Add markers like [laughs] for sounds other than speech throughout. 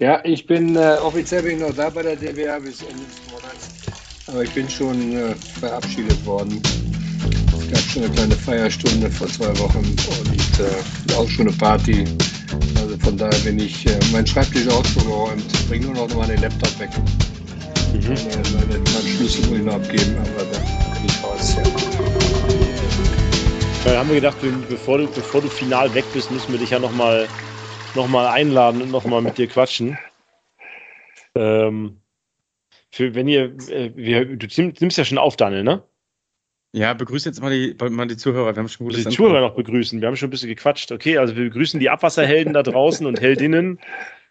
Ja, ich bin äh, offiziell bin ich noch da bei der DWA bis Ende des Monats, aber ich bin schon äh, verabschiedet worden. Es gab schon eine kleine Feierstunde vor zwei Wochen und äh, auch schon eine Party. Also von daher bin ich, äh, mein Schreibtisch auch schon geräumt. Ich bringe nur noch mal den Laptop weg. Mhm. Meine, meine, meinen Schlüssel muss ich noch abgeben, aber dann bin ich raus. Ja. Da haben wir gedacht, bevor du, bevor du final weg bist, müssen wir dich ja nochmal noch mal einladen und nochmal mit dir quatschen. Ähm, für, wenn ihr, äh, wir, du nimmst ja schon auf, Daniel, ne? Ja, begrüße jetzt mal die, mal die Zuhörer. Wir haben schon die Zuhörer noch begrüßen. Wir haben schon ein bisschen gequatscht. Okay, also wir begrüßen die Abwasserhelden da draußen und Heldinnen.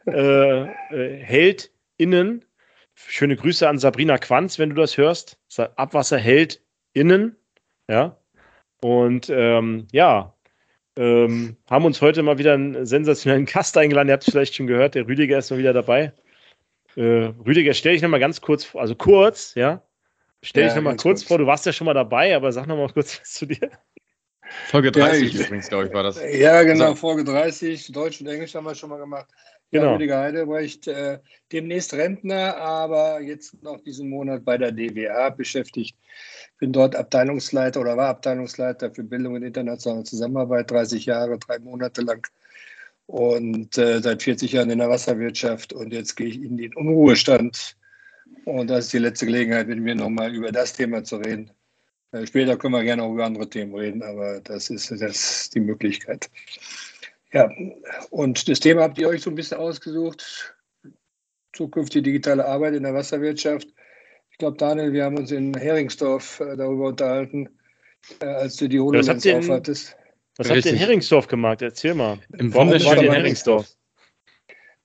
Äh, äh, Heldinnen. Schöne Grüße an Sabrina Quanz, wenn du das hörst. Abwasserheldinnen. Ja. Und ähm, ja, ähm, haben uns heute mal wieder einen sensationellen Gast eingeladen. Ihr habt es vielleicht schon gehört, der Rüdiger ist mal wieder dabei. Äh, Rüdiger, stell dich nochmal ganz kurz, also kurz, ja. Stell ja, dich nochmal kurz, kurz vor, du warst ja schon mal dabei, aber sag nochmal kurz was zu dir. Folge 30 ja, übrigens, glaube ich, war das. Ja, genau, so. Folge 30. Deutsch und Englisch haben wir schon mal gemacht. Genau. Ja, Rüdiger Heidebrecht, äh, demnächst Rentner, aber jetzt noch diesen Monat bei der DWA beschäftigt bin dort Abteilungsleiter oder war Abteilungsleiter für Bildung und internationale Zusammenarbeit, 30 Jahre, drei Monate lang und äh, seit 40 Jahren in der Wasserwirtschaft und jetzt gehe ich in den Unruhestand und das ist die letzte Gelegenheit, mit mir nochmal über das Thema zu reden. Äh, später können wir gerne auch über andere Themen reden, aber das ist, das ist die Möglichkeit. Ja, und das Thema habt ihr euch so ein bisschen ausgesucht, zukünftige digitale Arbeit in der Wasserwirtschaft. Ich glaube, Daniel, wir haben uns in Heringsdorf äh, darüber unterhalten, äh, als du die HoloLens ja, aufhattest. Was habt ihr in Heringsdorf gemacht? Erzähl mal. Im wunderschönen Heringsdorf.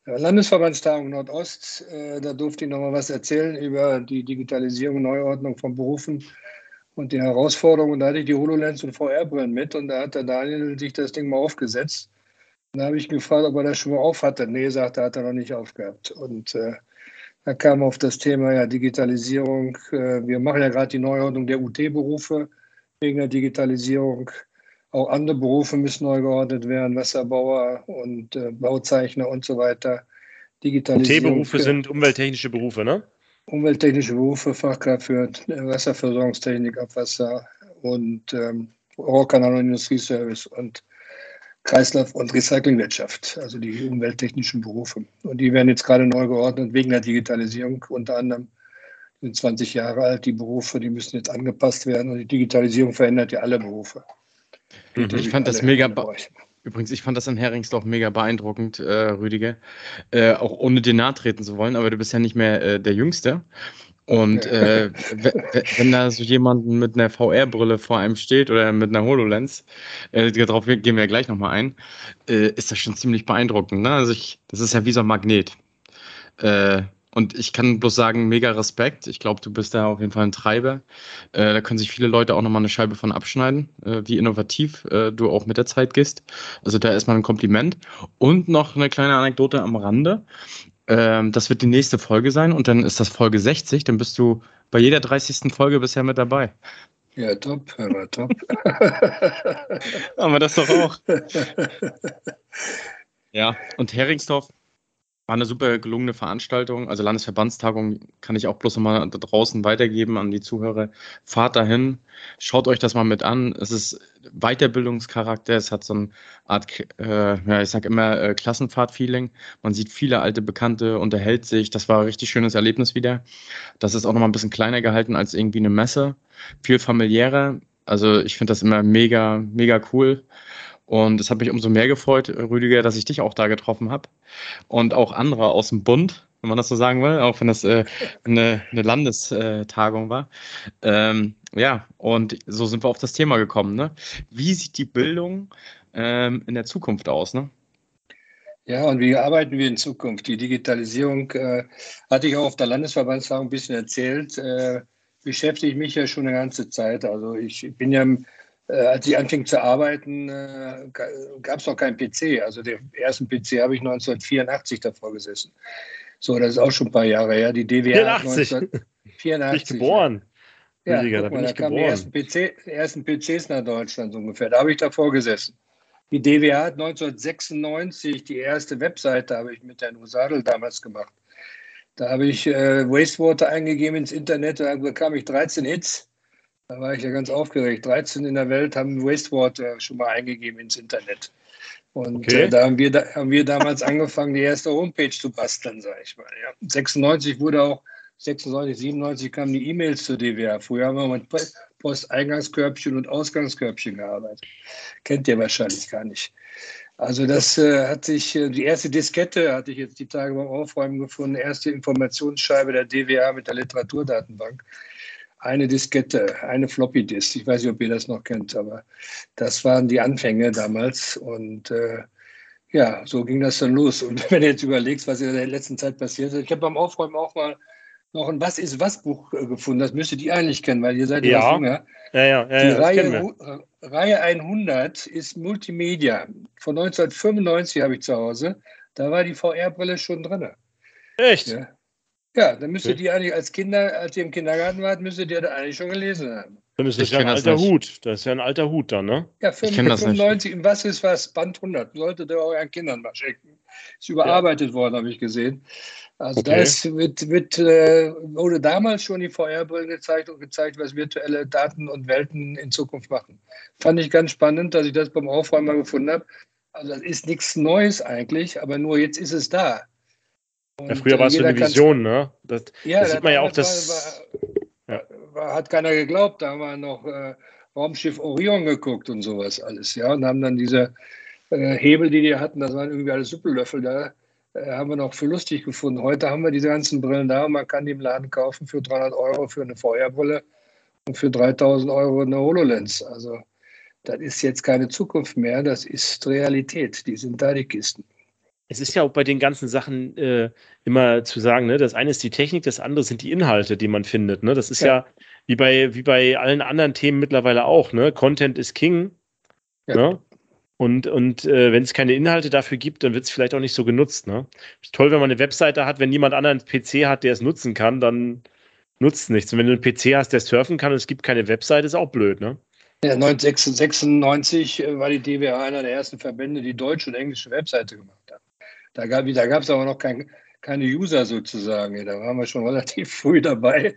Landesverbandstagung Nordost, äh, da durfte ich noch mal was erzählen über die Digitalisierung, Neuordnung von Berufen und die Herausforderungen. Und da hatte ich die HoloLens und VR-Brillen mit und da hat der Daniel sich das Ding mal aufgesetzt. Und da habe ich gefragt, ob er das schon mal auf hatte. Nee, sagt er, hat er noch nicht aufgehabt. Und äh, er kam auf das Thema ja, Digitalisierung. Äh, wir machen ja gerade die Neuordnung der UT-Berufe wegen der Digitalisierung. Auch andere Berufe müssen neu geordnet werden, Wasserbauer und äh, Bauzeichner und so weiter. Digitalisierung. UT-Berufe sind umwelttechnische Berufe, ne? Umwelttechnische Berufe, Fachkraft für Wasserversorgungstechnik, Abwasser und ähm, Rohrkanal und Industrieservice und Kreislauf- und Recyclingwirtschaft, also die umwelttechnischen Berufe. Und die werden jetzt gerade neu geordnet wegen der Digitalisierung. Unter anderem sind 20 Jahre alt, die Berufe, die müssen jetzt angepasst werden. Und die Digitalisierung verändert ja alle Berufe. Mhm. Ich fand das mega. Übrigens, ich fand das in Heringsdorf mega beeindruckend, äh, Rüdiger. Äh, auch ohne dir nahe treten zu wollen, aber du bist ja nicht mehr äh, der Jüngste. Und äh, wenn da so jemand mit einer VR-Brille vor einem steht oder mit einer HoloLens, äh, darauf gehen wir ja gleich nochmal ein, äh, ist das schon ziemlich beeindruckend. Ne? Also ich, das ist ja wie so ein Magnet. Äh, und ich kann bloß sagen, mega Respekt. Ich glaube, du bist da auf jeden Fall ein Treiber. Äh, da können sich viele Leute auch nochmal eine Scheibe von abschneiden, äh, wie innovativ äh, du auch mit der Zeit gehst. Also da erstmal ein Kompliment. Und noch eine kleine Anekdote am Rande. Ähm, das wird die nächste Folge sein und dann ist das Folge 60. Dann bist du bei jeder 30. Folge bisher mit dabei. Ja, top, aber top. [laughs] Haben wir das doch auch. [laughs] ja, und Heringsdorf war eine super gelungene Veranstaltung. Also Landesverbandstagung kann ich auch bloß nochmal da draußen weitergeben an die Zuhörer. Fahrt dahin, schaut euch das mal mit an. Es ist Weiterbildungscharakter, es hat so eine Art, äh, ja, ich sag immer äh, Klassenfahrt-Feeling. Man sieht viele alte Bekannte, unterhält sich. Das war ein richtig schönes Erlebnis wieder. Das ist auch nochmal ein bisschen kleiner gehalten als irgendwie eine Messe. Viel familiärer. Also ich finde das immer mega, mega cool. Und es hat mich umso mehr gefreut, Rüdiger, dass ich dich auch da getroffen habe. Und auch andere aus dem Bund, wenn man das so sagen will, auch wenn das äh, eine, eine Landestagung war. Ähm, ja, und so sind wir auf das Thema gekommen. Ne? Wie sieht die Bildung ähm, in der Zukunft aus? Ne? Ja, und wie arbeiten wir in Zukunft? Die Digitalisierung äh, hatte ich auch auf der Landesverbandstagung ein bisschen erzählt. Äh, beschäftige mich ja schon eine ganze Zeit. Also ich bin ja äh, als ich anfing zu arbeiten, äh, gab es noch keinen PC. Also den ersten PC habe ich 1984 davor gesessen. So, das ist auch schon ein paar Jahre her. Die DWA 1984. Nicht geboren. Ja, mal, da, da kamen die ersten, PC, die ersten PCs nach Deutschland so ungefähr. Da habe ich davor gesessen. Die DWA hat 1996 die erste Webseite, habe ich mit Herrn Usadel damals gemacht. Da habe ich äh, Wastewater eingegeben ins Internet, da bekam ich 13 Hits. Da war ich ja ganz aufgeregt. 13 in der Welt haben Wastewater schon mal eingegeben ins Internet. Und okay. äh, da, haben wir, da haben wir damals [laughs] angefangen, die erste Homepage zu basteln, sage ich mal. Ja. 96 wurde auch, 96, 97 kamen die E-Mails zur DWA. Früher haben wir mit Posteingangskörbchen und Ausgangskörbchen gearbeitet. Kennt ihr wahrscheinlich gar nicht. Also das äh, hat sich, äh, die erste Diskette hatte ich jetzt die Tage beim Aufräumen gefunden, erste Informationsscheibe der DWA mit der Literaturdatenbank eine Diskette, eine Floppy Disk. Ich weiß nicht, ob ihr das noch kennt, aber das waren die Anfänge damals. Und äh, ja, so ging das dann los. Und [laughs] wenn du jetzt überlegst, was in der letzten Zeit passiert ist, ich habe beim Aufräumen auch mal noch ein Was ist was Buch äh, gefunden. Das müsstet ihr eigentlich kennen, weil ihr seid ja was jünger. Ja, ja, ja, die ja, Reihe, Reihe 100 ist Multimedia. Von 1995 habe ich zu Hause. Da war die VR-Brille schon drin. Echt? Ja. Ja, dann müsstet ihr eigentlich als Kinder, als ihr im Kindergarten wart, müsstet ihr da eigentlich schon gelesen haben. Dann ist das ja ein alter Hut. Das ist ja ein alter Hut dann, ne? Ja, 95, im Was ist was, Band 100. Solltet ihr euren Kindern mal schenken. Ist überarbeitet ja. worden, habe ich gesehen. Also okay. da ist, wird, wird, äh, wurde damals schon die VR-Brille gezeigt und gezeigt, was virtuelle Daten und Welten in Zukunft machen. Fand ich ganz spannend, dass ich das beim Aufräumen mal gefunden habe. Also das ist nichts Neues eigentlich, aber nur jetzt ist es da. Ja, früher war es so eine Vision, ne? Das, ja, das sieht man ja auch, dass. War, hat keiner geglaubt, da haben wir noch äh, Raumschiff Orion geguckt und sowas alles, ja, und haben dann diese äh, Hebel, die die hatten, das waren irgendwie alles Suppellöffel, da äh, haben wir noch für lustig gefunden. Heute haben wir diese ganzen Brillen da und man kann die im Laden kaufen für 300 Euro für eine Feuerbrille und für 3000 Euro eine HoloLens. Also, das ist jetzt keine Zukunft mehr, das ist Realität. Die sind da, die Kisten es ist ja auch bei den ganzen Sachen äh, immer zu sagen, ne, das eine ist die Technik, das andere sind die Inhalte, die man findet. Ne? Das ist ja, ja wie, bei, wie bei allen anderen Themen mittlerweile auch. Ne? Content ist King. Ja. Ne? Und, und äh, wenn es keine Inhalte dafür gibt, dann wird es vielleicht auch nicht so genutzt. Ne? Toll, wenn man eine Webseite hat, wenn niemand anderen einen PC hat, der es nutzen kann, dann nutzt es nichts. Und wenn du einen PC hast, der surfen kann und es gibt keine Webseite, ist auch blöd, ne? Ja, 1996 äh, war die DWA einer der ersten Verbände, die deutsche und englische Webseite gemacht. Da gab es aber noch kein, keine User sozusagen. Da waren wir schon [laughs] relativ früh dabei.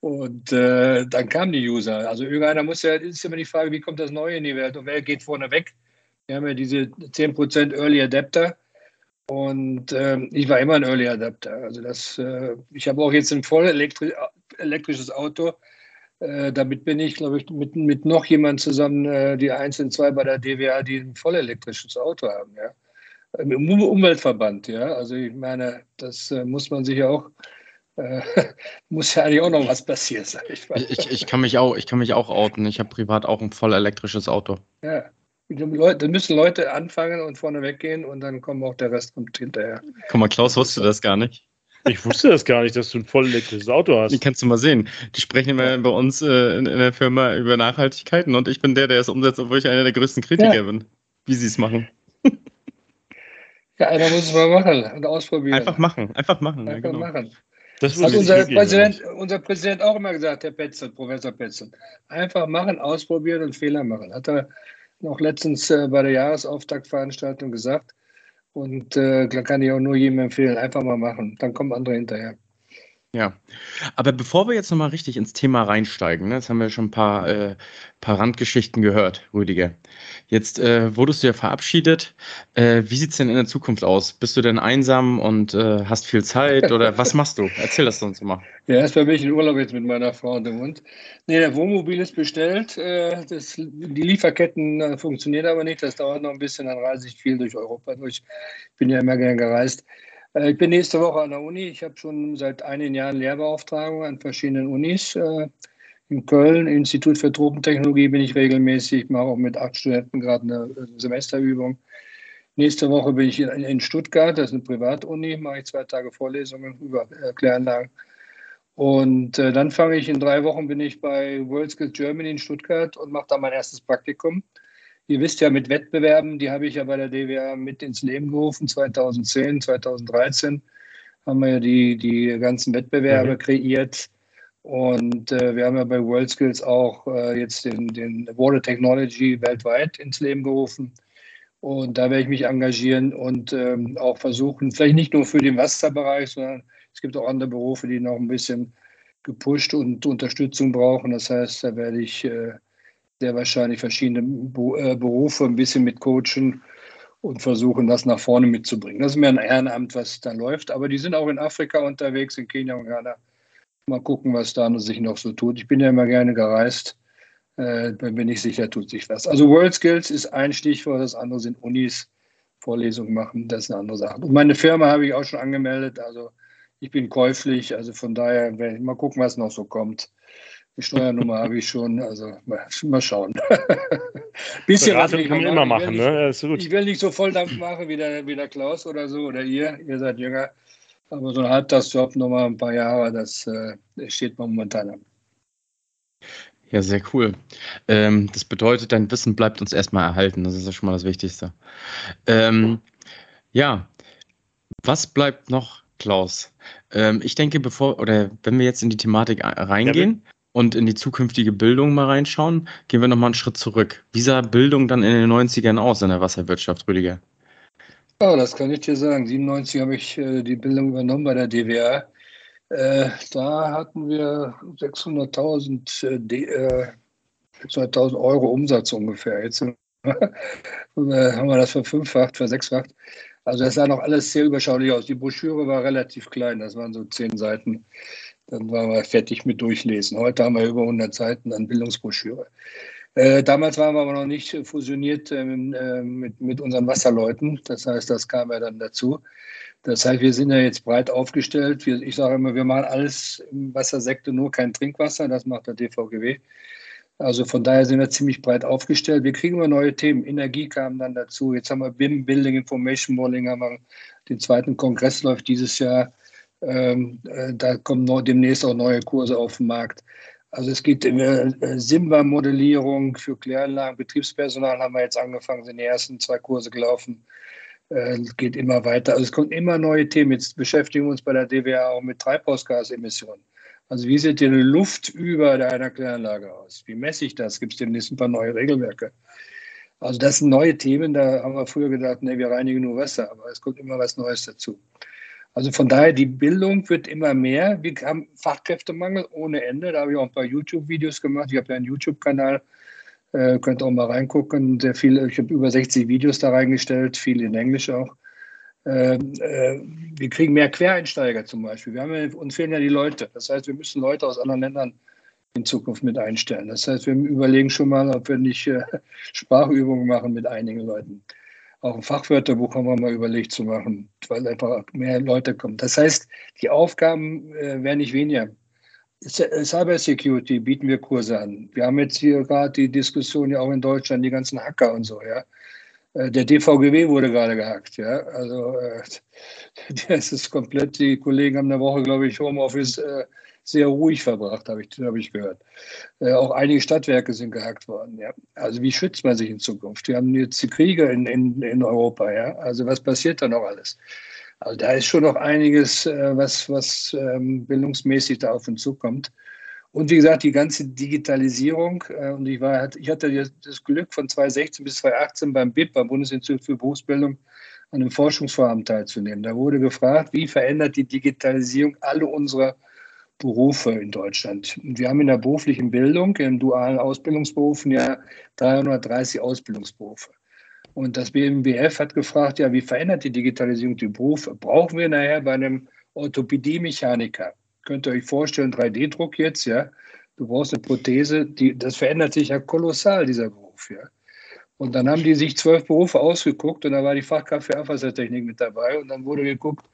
Und äh, dann kamen die User. Also irgendeiner muss ja, ist immer die Frage, wie kommt das Neue in die Welt und wer geht vorne weg? Wir haben ja diese 10% Early Adapter. Und äh, ich war immer ein Early Adapter. Also das, äh, ich habe auch jetzt ein voll elektri elektrisches Auto. Äh, damit bin ich, glaube ich, mit, mit noch jemand zusammen, äh, die einzelnen zwei bei der DWA, die ein voll elektrisches Auto haben. Ja. Im Umweltverband, ja. Also ich meine, das äh, muss man sich ja auch, äh, [laughs] muss ja eigentlich auch noch was passieren, sag ich mal. Ich, ich, kann mich auch, ich kann mich auch outen. Ich habe privat auch ein voll elektrisches Auto. Ja. Dann müssen Leute anfangen und vorne weggehen und dann kommt auch der Rest kommt hinterher. Guck mal, Klaus wusste das gar nicht. Ich wusste das gar nicht, dass du ein voll elektrisches Auto hast. Die kannst du mal sehen. Die sprechen immer bei uns äh, in, in, der Firma über Nachhaltigkeiten und ich bin der, der es umsetzt, obwohl ich einer der größten Kritiker ja. bin, wie sie es machen. Ja, einer muss es mal machen und ausprobieren. Einfach machen, einfach machen. Einfach ja, genau. machen. Das hat unser Präsident, unser Präsident auch immer gesagt, Herr Petzen, Professor Petzen. Einfach machen, ausprobieren und Fehler machen. Hat er noch letztens äh, bei der Jahresauftaktveranstaltung gesagt. Und äh, kann ich auch nur jedem empfehlen, einfach mal machen. Dann kommen andere hinterher. Ja, aber bevor wir jetzt nochmal richtig ins Thema reinsteigen, ne, jetzt haben wir schon ein paar, äh, paar Randgeschichten gehört, Rüdiger. Jetzt äh, wurdest du ja verabschiedet. Äh, wie sieht es denn in der Zukunft aus? Bist du denn einsam und äh, hast viel Zeit oder was [laughs] machst du? Erzähl das uns mal. Ja, erstmal bin ich in Urlaub jetzt mit meiner Frau und dem Hund. Nee, der Wohnmobil ist bestellt. Äh, das, die Lieferketten äh, funktionieren aber nicht. Das dauert noch ein bisschen, dann reise ich viel durch Europa durch. Ich bin ja immer gern gereist. Äh, ich bin nächste Woche an der Uni. Ich habe schon seit einigen Jahren Lehrbeauftragung an verschiedenen Unis. Äh, in Köln, Institut für Tropentechnologie, bin ich regelmäßig. Ich mache auch mit acht Studenten gerade eine Semesterübung. Nächste Woche bin ich in Stuttgart, das ist eine Privatuni, mache ich zwei Tage Vorlesungen über Kläranlagen. Und äh, dann fange ich in drei Wochen, bin ich bei WorldSkills Germany in Stuttgart und mache da mein erstes Praktikum. Ihr wisst ja, mit Wettbewerben, die habe ich ja bei der DWA mit ins Leben gerufen, 2010, 2013 haben wir ja die, die ganzen Wettbewerbe mhm. kreiert. Und äh, wir haben ja bei WorldSkills auch äh, jetzt den, den Water Technology weltweit ins Leben gerufen. Und da werde ich mich engagieren und ähm, auch versuchen, vielleicht nicht nur für den Wasserbereich, sondern es gibt auch andere Berufe, die noch ein bisschen gepusht und Unterstützung brauchen. Das heißt, da werde ich äh, sehr wahrscheinlich verschiedene äh, Berufe ein bisschen mit coachen und versuchen, das nach vorne mitzubringen. Das ist mehr ein Ehrenamt, was da läuft. Aber die sind auch in Afrika unterwegs, in Kenia und Ghana. Mal gucken, was da sich noch so tut. Ich bin ja immer gerne gereist äh, bin ich sicher, tut sich was. Also World Skills ist ein Stichwort, das andere sind Unis, Vorlesungen machen, das ist eine andere Sache. Und meine Firma habe ich auch schon angemeldet, also ich bin käuflich, also von daher mal gucken, was noch so kommt. Die Steuernummer habe ich schon, also mal, mal schauen. [laughs] Bisschen was kann man immer machen, ne? Nicht, ich will nicht so Volldampf machen wie der, wie der Klaus oder so oder ihr, ihr seid jünger. Aber so ein Halbtagsjob nochmal ein paar Jahre, das, äh, das steht momentan an. Ja, sehr cool. Ähm, das bedeutet, dein Wissen bleibt uns erstmal erhalten. Das ist ja schon mal das Wichtigste. Ähm, ja, was bleibt noch, Klaus? Ähm, ich denke, bevor oder wenn wir jetzt in die Thematik reingehen ja, und in die zukünftige Bildung mal reinschauen, gehen wir nochmal einen Schritt zurück. Wie sah Bildung dann in den 90ern aus in der Wasserwirtschaft, Rüdiger? Oh, das kann ich dir sagen. 97 habe ich äh, die Bildung übernommen bei der DWR. Äh, da hatten wir 600.000 äh, 600 äh, Euro Umsatz ungefähr. Jetzt [laughs] haben wir das verfünffacht, versechsfacht. Also das sah noch alles sehr überschaulich aus. Die Broschüre war relativ klein, das waren so zehn Seiten. Dann waren wir fertig mit Durchlesen. Heute haben wir über 100 Seiten an Bildungsbroschüre. Äh, damals waren wir aber noch nicht fusioniert äh, mit, mit unseren Wasserleuten. Das heißt, das kam ja dann dazu. Das heißt, wir sind ja jetzt breit aufgestellt. Wir, ich sage immer, wir machen alles im Wassersektor, nur kein Trinkwasser. Das macht der DVGW. Also von daher sind wir ziemlich breit aufgestellt. Wir kriegen immer neue Themen. Energie kam dann dazu. Jetzt haben wir BIM, Building Information Modeling, haben wir den zweiten Kongress läuft dieses Jahr. Ähm, äh, da kommen noch, demnächst auch neue Kurse auf den Markt. Also es in äh, Simba-Modellierung für Kläranlagen, Betriebspersonal haben wir jetzt angefangen, sind die ersten zwei Kurse gelaufen. Äh, geht immer weiter. Also es kommen immer neue Themen. Jetzt beschäftigen wir uns bei der DWA auch mit Treibhausgasemissionen. Also wie sieht die Luft über einer Kläranlage aus? Wie messe ich das? Gibt es demnächst ein paar neue Regelwerke? Also das sind neue Themen. Da haben wir früher gedacht, nee, wir reinigen nur Wasser, aber es kommt immer was Neues dazu. Also von daher, die Bildung wird immer mehr. Wir haben Fachkräftemangel ohne Ende. Da habe ich auch ein paar YouTube-Videos gemacht. Ich habe ja einen YouTube-Kanal, äh, könnt auch mal reingucken. Sehr viele, ich habe über 60 Videos da reingestellt, viel in Englisch auch. Äh, äh, wir kriegen mehr Quereinsteiger zum Beispiel. Wir haben, uns fehlen ja die Leute. Das heißt, wir müssen Leute aus anderen Ländern in Zukunft mit einstellen. Das heißt, wir überlegen schon mal, ob wir nicht äh, [laughs] Sprachübungen machen mit einigen Leuten. Auch ein Fachwörterbuch haben wir mal überlegt zu machen, weil einfach mehr Leute kommen. Das heißt, die Aufgaben äh, werden nicht weniger. Cyber Security bieten wir Kurse an. Wir haben jetzt hier gerade die Diskussion ja auch in Deutschland, die ganzen Hacker und so, ja. Äh, der DVGW wurde gerade gehackt, ja. Also äh, [laughs] das ist komplett, die Kollegen haben eine Woche, glaube ich, Homeoffice äh, sehr ruhig verbracht, habe ich, hab ich gehört. auch einige Stadtwerke sind gehackt worden, ja. Also wie schützt man sich in Zukunft? Wir haben jetzt die Kriege in, in, in Europa, ja. Also was passiert da noch alles? Also da ist schon noch einiges, äh, was, was ähm, bildungsmäßig da auf uns zukommt. Und wie gesagt, die ganze Digitalisierung. Äh, und ich, war, ich hatte das Glück, von 2016 bis 2018 beim BIP, beim Bundesinstitut für Berufsbildung, an einem Forschungsvorhaben teilzunehmen. Da wurde gefragt, wie verändert die Digitalisierung alle unsere Berufe in Deutschland. Wir haben in der beruflichen Bildung, in dualen Ausbildungsberufen ja 330 Ausbildungsberufe. Und das BMWF hat gefragt, ja, wie verändert die Digitalisierung die Berufe? Brauchen wir nachher bei einem Orthopädie-Mechaniker? Könnt ihr euch vorstellen, 3D-Druck jetzt, ja? Du brauchst eine Prothese, die, das verändert sich ja kolossal, dieser Beruf, ja? Und dann haben die sich zwölf Berufe ausgeguckt und da war die Fachkraft für Abwassertechnik mit dabei und dann wurde geguckt,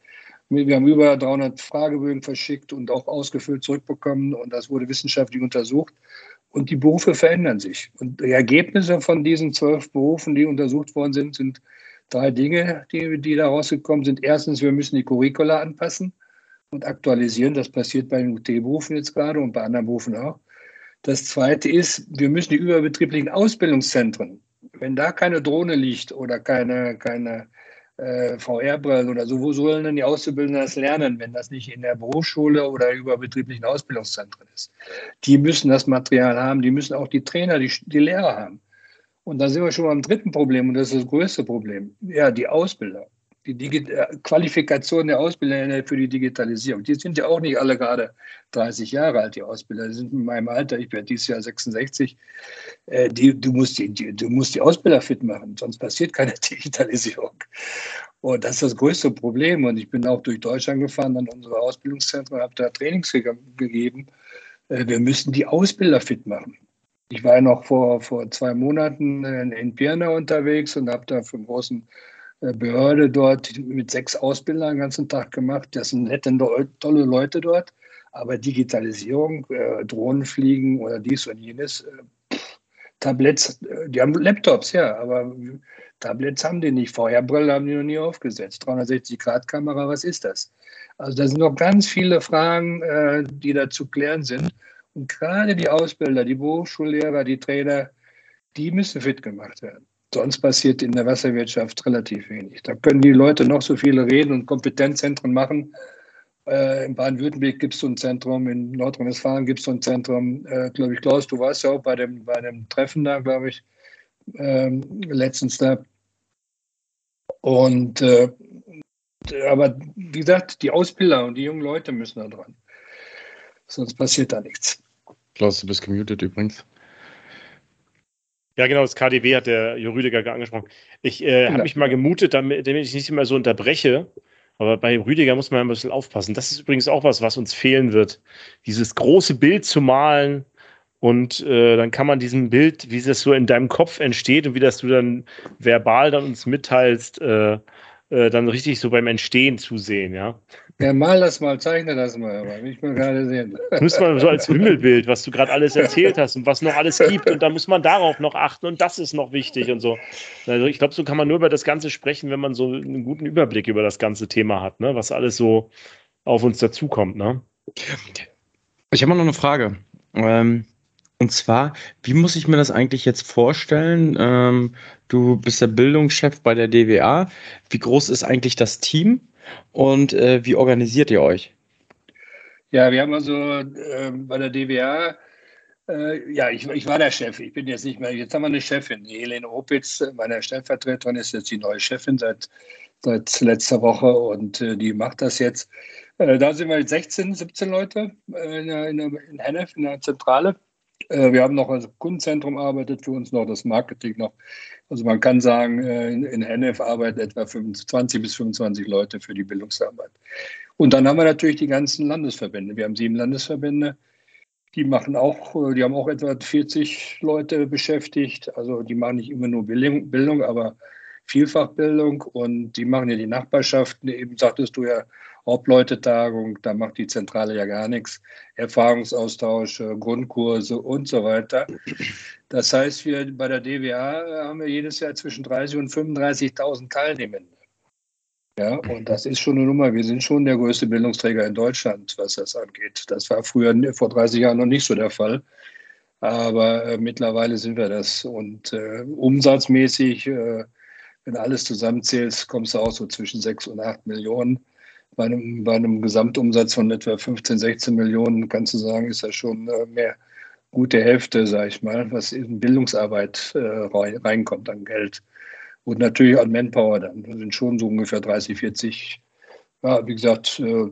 wir haben über 300 Fragebögen verschickt und auch ausgefüllt zurückbekommen und das wurde wissenschaftlich untersucht. Und die Berufe verändern sich. Und die Ergebnisse von diesen zwölf Berufen, die untersucht worden sind, sind drei Dinge, die, die da rausgekommen sind. Erstens, wir müssen die Curricula anpassen und aktualisieren. Das passiert bei den UT-Berufen jetzt gerade und bei anderen Berufen auch. Das zweite ist, wir müssen die überbetrieblichen Ausbildungszentren, wenn da keine Drohne liegt oder keine, keine äh, VR-Brillen oder so, wo sollen denn die Auszubildenden das lernen, wenn das nicht in der Berufsschule oder über betrieblichen Ausbildungszentren ist? Die müssen das Material haben, die müssen auch die Trainer, die, die Lehrer haben. Und da sind wir schon beim dritten Problem und das ist das größte Problem. Ja, die Ausbilder die Digi äh, Qualifikation der Ausbilder für die Digitalisierung. Die sind ja auch nicht alle gerade 30 Jahre alt, die Ausbilder. Die sind in meinem Alter, ich werde dieses Jahr 66. Äh, die, du, musst die, die, du musst die Ausbilder fit machen, sonst passiert keine [laughs] Digitalisierung. Und das ist das größte Problem. Und ich bin auch durch Deutschland gefahren, an unsere Ausbildungszentren, habe da Trainings ge gegeben. Äh, wir müssen die Ausbilder fit machen. Ich war ja noch vor, vor zwei Monaten in, in Pirna unterwegs und habe da für einen großen äh, Behörde dort mit sechs Ausbildern den ganzen Tag gemacht. Das sind nette, tolle Leute dort. Aber Digitalisierung, äh, Drohnenfliegen oder dies und jenes, äh, Tablets, äh, die haben Laptops, ja, aber Tablets haben die nicht. VR-Brille haben die noch nie aufgesetzt. 360-Grad-Kamera, was ist das? Also da sind noch ganz viele Fragen, äh, die da zu klären sind. Und gerade die Ausbilder, die Berufsschullehrer, die Trainer, die müssen fit gemacht werden. Sonst passiert in der Wasserwirtschaft relativ wenig. Da können die Leute noch so viele reden und Kompetenzzentren machen. Äh, in Baden-Württemberg gibt es so ein Zentrum, in Nordrhein-Westfalen gibt es so ein Zentrum. Äh, glaube ich, Klaus, du warst ja auch bei dem, bei dem Treffen da, glaube ich, ähm, letztens da. Und äh, aber wie gesagt, die Ausbilder und die jungen Leute müssen da dran. Sonst passiert da nichts. Klaus, du bist gemutet übrigens. Ja, genau, das KDW hat der Jo Rüdiger angesprochen. Ich äh, habe mich mal gemutet, damit, damit ich nicht immer so unterbreche. Aber bei Rüdiger muss man ein bisschen aufpassen. Das ist übrigens auch was, was uns fehlen wird. Dieses große Bild zu malen und äh, dann kann man diesem Bild, wie das so in deinem Kopf entsteht und wie das du dann verbal dann uns mitteilst, äh, äh, dann richtig so beim Entstehen zusehen, ja. Ja, mal das mal, zeichne das mal, aber will ich mal gerade sehen. Muss man so als Wimmelbild, was du gerade alles erzählt hast und was noch alles gibt und da muss man darauf noch achten und das ist noch wichtig und so. Also ich glaube, so kann man nur über das Ganze sprechen, wenn man so einen guten Überblick über das ganze Thema hat, ne? was alles so auf uns dazukommt. Ne? Ich habe noch eine Frage. Ähm, und zwar, wie muss ich mir das eigentlich jetzt vorstellen? Ähm, du bist der Bildungschef bei der DWA. Wie groß ist eigentlich das Team und äh, wie organisiert ihr euch? Ja, wir haben also äh, bei der DWA, äh, ja, ich, ich, war der Chef. Ich bin jetzt nicht mehr, jetzt haben wir eine Chefin. Die Helene Opitz, meine Stellvertreterin, ist jetzt die neue Chefin seit, seit letzter Woche und äh, die macht das jetzt. Äh, da sind wir jetzt 16, 17 Leute äh, in, in, in Hennef, in der Zentrale. Äh, wir haben noch als Kundenzentrum arbeitet für uns noch das Marketing noch. Also man kann sagen, äh, in Hennef arbeiten etwa 20 bis 25 Leute für die Bildungsarbeit. Und dann haben wir natürlich die ganzen Landesverbände. Wir haben sieben Landesverbände. Die machen auch, äh, die haben auch etwa 40 Leute beschäftigt. Also die machen nicht immer nur Bildung, aber Vielfachbildung und die machen ja die Nachbarschaften. Eben sagtest du ja, Hauptleutetagung, da macht die Zentrale ja gar nichts, Erfahrungsaustausch, Grundkurse und so weiter. Das heißt, wir bei der DWA haben wir jedes Jahr zwischen 30 und 35.000 Teilnehmende. Ja, und das ist schon eine Nummer. Wir sind schon der größte Bildungsträger in Deutschland, was das angeht. Das war früher vor 30 Jahren noch nicht so der Fall. Aber äh, mittlerweile sind wir das. Und äh, umsatzmäßig, äh, wenn alles zusammenzählt, kommst du auch so zwischen 6 und 8 Millionen bei einem, bei einem Gesamtumsatz von etwa 15, 16 Millionen, kannst du sagen, ist das schon äh, mehr gute Hälfte, sage ich mal, was in Bildungsarbeit äh, reinkommt an Geld. Und natürlich an Manpower dann. Das sind schon so ungefähr 30, 40, ja, wie gesagt, äh,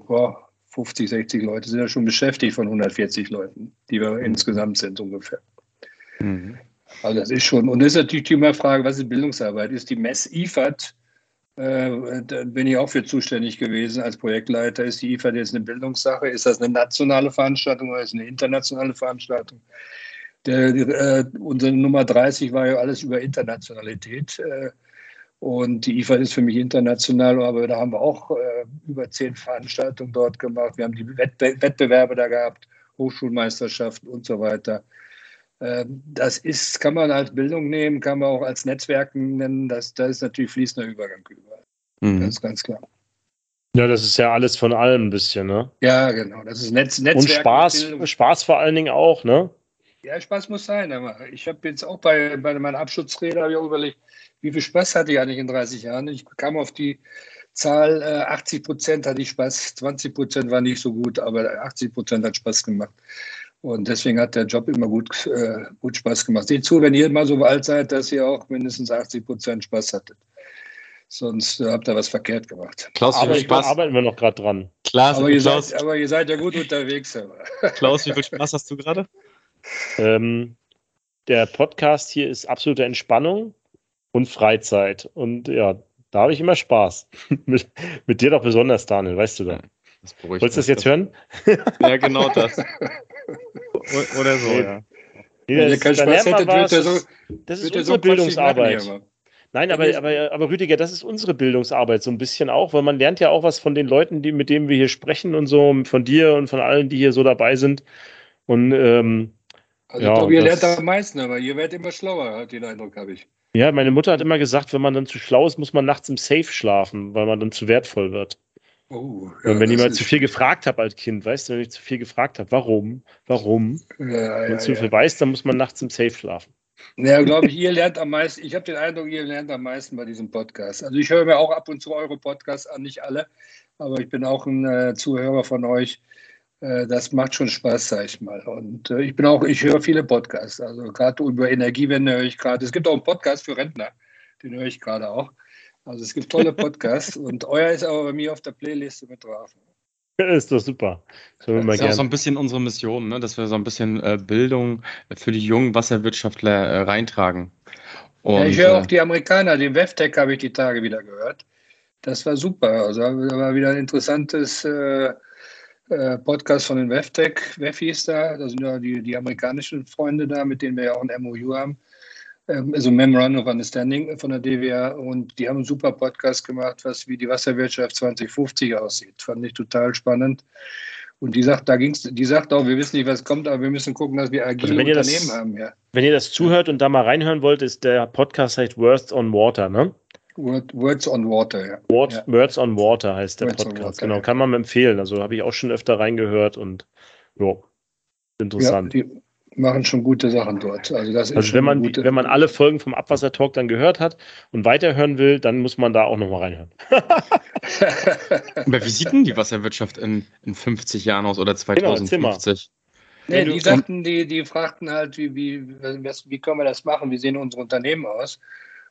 50, 60 Leute sind ja schon beschäftigt von 140 Leuten, die wir mhm. insgesamt sind ungefähr. Mhm. Also das ist schon, und das ist natürlich die immer Frage, was ist Bildungsarbeit? Ist die Mess-IFAD äh, bin ich auch für zuständig gewesen als Projektleiter. Ist die IFA jetzt eine Bildungssache? Ist das eine nationale Veranstaltung oder ist eine internationale Veranstaltung? Der, äh, unsere Nummer 30 war ja alles über Internationalität. Äh, und die IFA ist für mich international, aber da haben wir auch äh, über zehn Veranstaltungen dort gemacht. Wir haben die Wettbe Wettbewerbe da gehabt, Hochschulmeisterschaften und so weiter. Ähm, das ist, kann man als Bildung nehmen, kann man auch als Netzwerken nennen. Das, da ist natürlich fließender Übergang überall. Mhm. Das ist ganz klar. Ja, das ist ja alles von allem ein bisschen, ne? Ja, genau. Das ist Netz, Netzwerk. Und Spaß, Spaß vor allen Dingen auch, ne? Ja, Spaß muss sein. Aber ich habe jetzt auch bei, bei meiner Abschlussrede ich auch überlegt, wie viel Spaß hatte ich eigentlich in 30 Jahren? Ich kam auf die Zahl, äh, 80 Prozent hatte ich Spaß, 20 Prozent war nicht so gut, aber 80 Prozent hat Spaß gemacht. Und deswegen hat der Job immer gut, äh, gut Spaß gemacht. Seht zu, wenn ihr mal so alt seid, dass ihr auch mindestens 80 Prozent Spaß hattet. Sonst äh, habt ihr was verkehrt gemacht. Klaus, wie viel Spaß arbeiten wir noch gerade dran. Klaus, aber, ihr Klaus, seid, aber ihr seid ja gut unterwegs. Aber. Klaus, wie viel Spaß hast du gerade? Ähm, der Podcast hier ist absolute Entspannung und Freizeit. Und ja, da habe ich immer Spaß. [laughs] mit, mit, dir doch besonders, Daniel, weißt du da. Das Wolltest du das jetzt hören? [laughs] ja, genau das. Oder so, ja. Nee, das, keinen Spaß hättet, wird er so, das ist unsere so Bildungsarbeit. Nein, aber, aber, aber Rüdiger, das ist unsere Bildungsarbeit so ein bisschen auch, weil man lernt ja auch was von den Leuten, die, mit denen wir hier sprechen und so, von dir und von allen, die hier so dabei sind. Und ähm, also ja, ich glaube, ihr lernt am meisten, aber ihr werdet immer schlauer, hat den Eindruck, habe ich. Ja, meine Mutter hat immer gesagt, wenn man dann zu schlau ist, muss man nachts im Safe schlafen, weil man dann zu wertvoll wird. Oh, ja, und wenn ich mal zu viel gefragt habe als Kind, weißt du, wenn ich zu viel gefragt habe, warum, warum, ja, wenn ja, zu viel weiß, dann muss man nachts im Safe schlafen. Ja, glaube ich, ihr lernt am meisten. Ich habe den Eindruck, ihr lernt am meisten bei diesem Podcast. Also ich höre mir auch ab und zu eure Podcasts an, nicht alle, aber ich bin auch ein äh, Zuhörer von euch. Äh, das macht schon Spaß, sag ich mal. Und äh, ich bin auch, ich höre viele Podcasts. Also gerade über Energiewende höre ich gerade. Es gibt auch einen Podcast für Rentner, den höre ich gerade auch. Also es gibt tolle Podcasts [laughs] und euer ist aber bei mir auf der Playliste mit drauf. Ist doch super. Das ist auch so ein bisschen unsere Mission, ne? dass wir so ein bisschen äh, Bildung für die jungen Wasserwirtschaftler äh, reintragen. Und, ja, ich höre auch äh, die Amerikaner, den WEFTEC habe ich die Tage wieder gehört. Das war super. Also da war wieder ein interessantes äh, äh Podcast von den WEFTEC, WEFIs da. Das sind ja die, die amerikanischen Freunde da, mit denen wir ja auch ein MOU haben. Ähm, also Memorandum of Understanding von der DWA und die haben einen super Podcast gemacht, was wie die Wasserwirtschaft 2050 aussieht. Fand ich total spannend. Und die sagt, da ging's, die sagt auch, wir wissen nicht, was kommt, aber wir müssen gucken, dass wir agile also Unternehmen das, haben. Ja. Wenn ihr das zuhört und da mal reinhören wollt, ist der Podcast heißt Words on Water, ne? Word, Words on Water, ja. Word, ja. Words on Water heißt der Words Podcast. Water, genau, ja. kann man empfehlen. Also habe ich auch schon öfter reingehört und ja, interessant. Ja, die, machen schon gute Sachen dort. Also, das also wenn, man, wenn man alle Folgen vom Abwassertalk dann gehört hat und weiterhören will, dann muss man da auch nochmal reinhören. [laughs] [laughs] Aber wie sieht denn die Wasserwirtschaft in, in 50 Jahren aus oder 2050? Genau, nee, die sagten, die, die fragten halt, wie, wie, wie können wir das machen? Wie sehen unsere Unternehmen aus?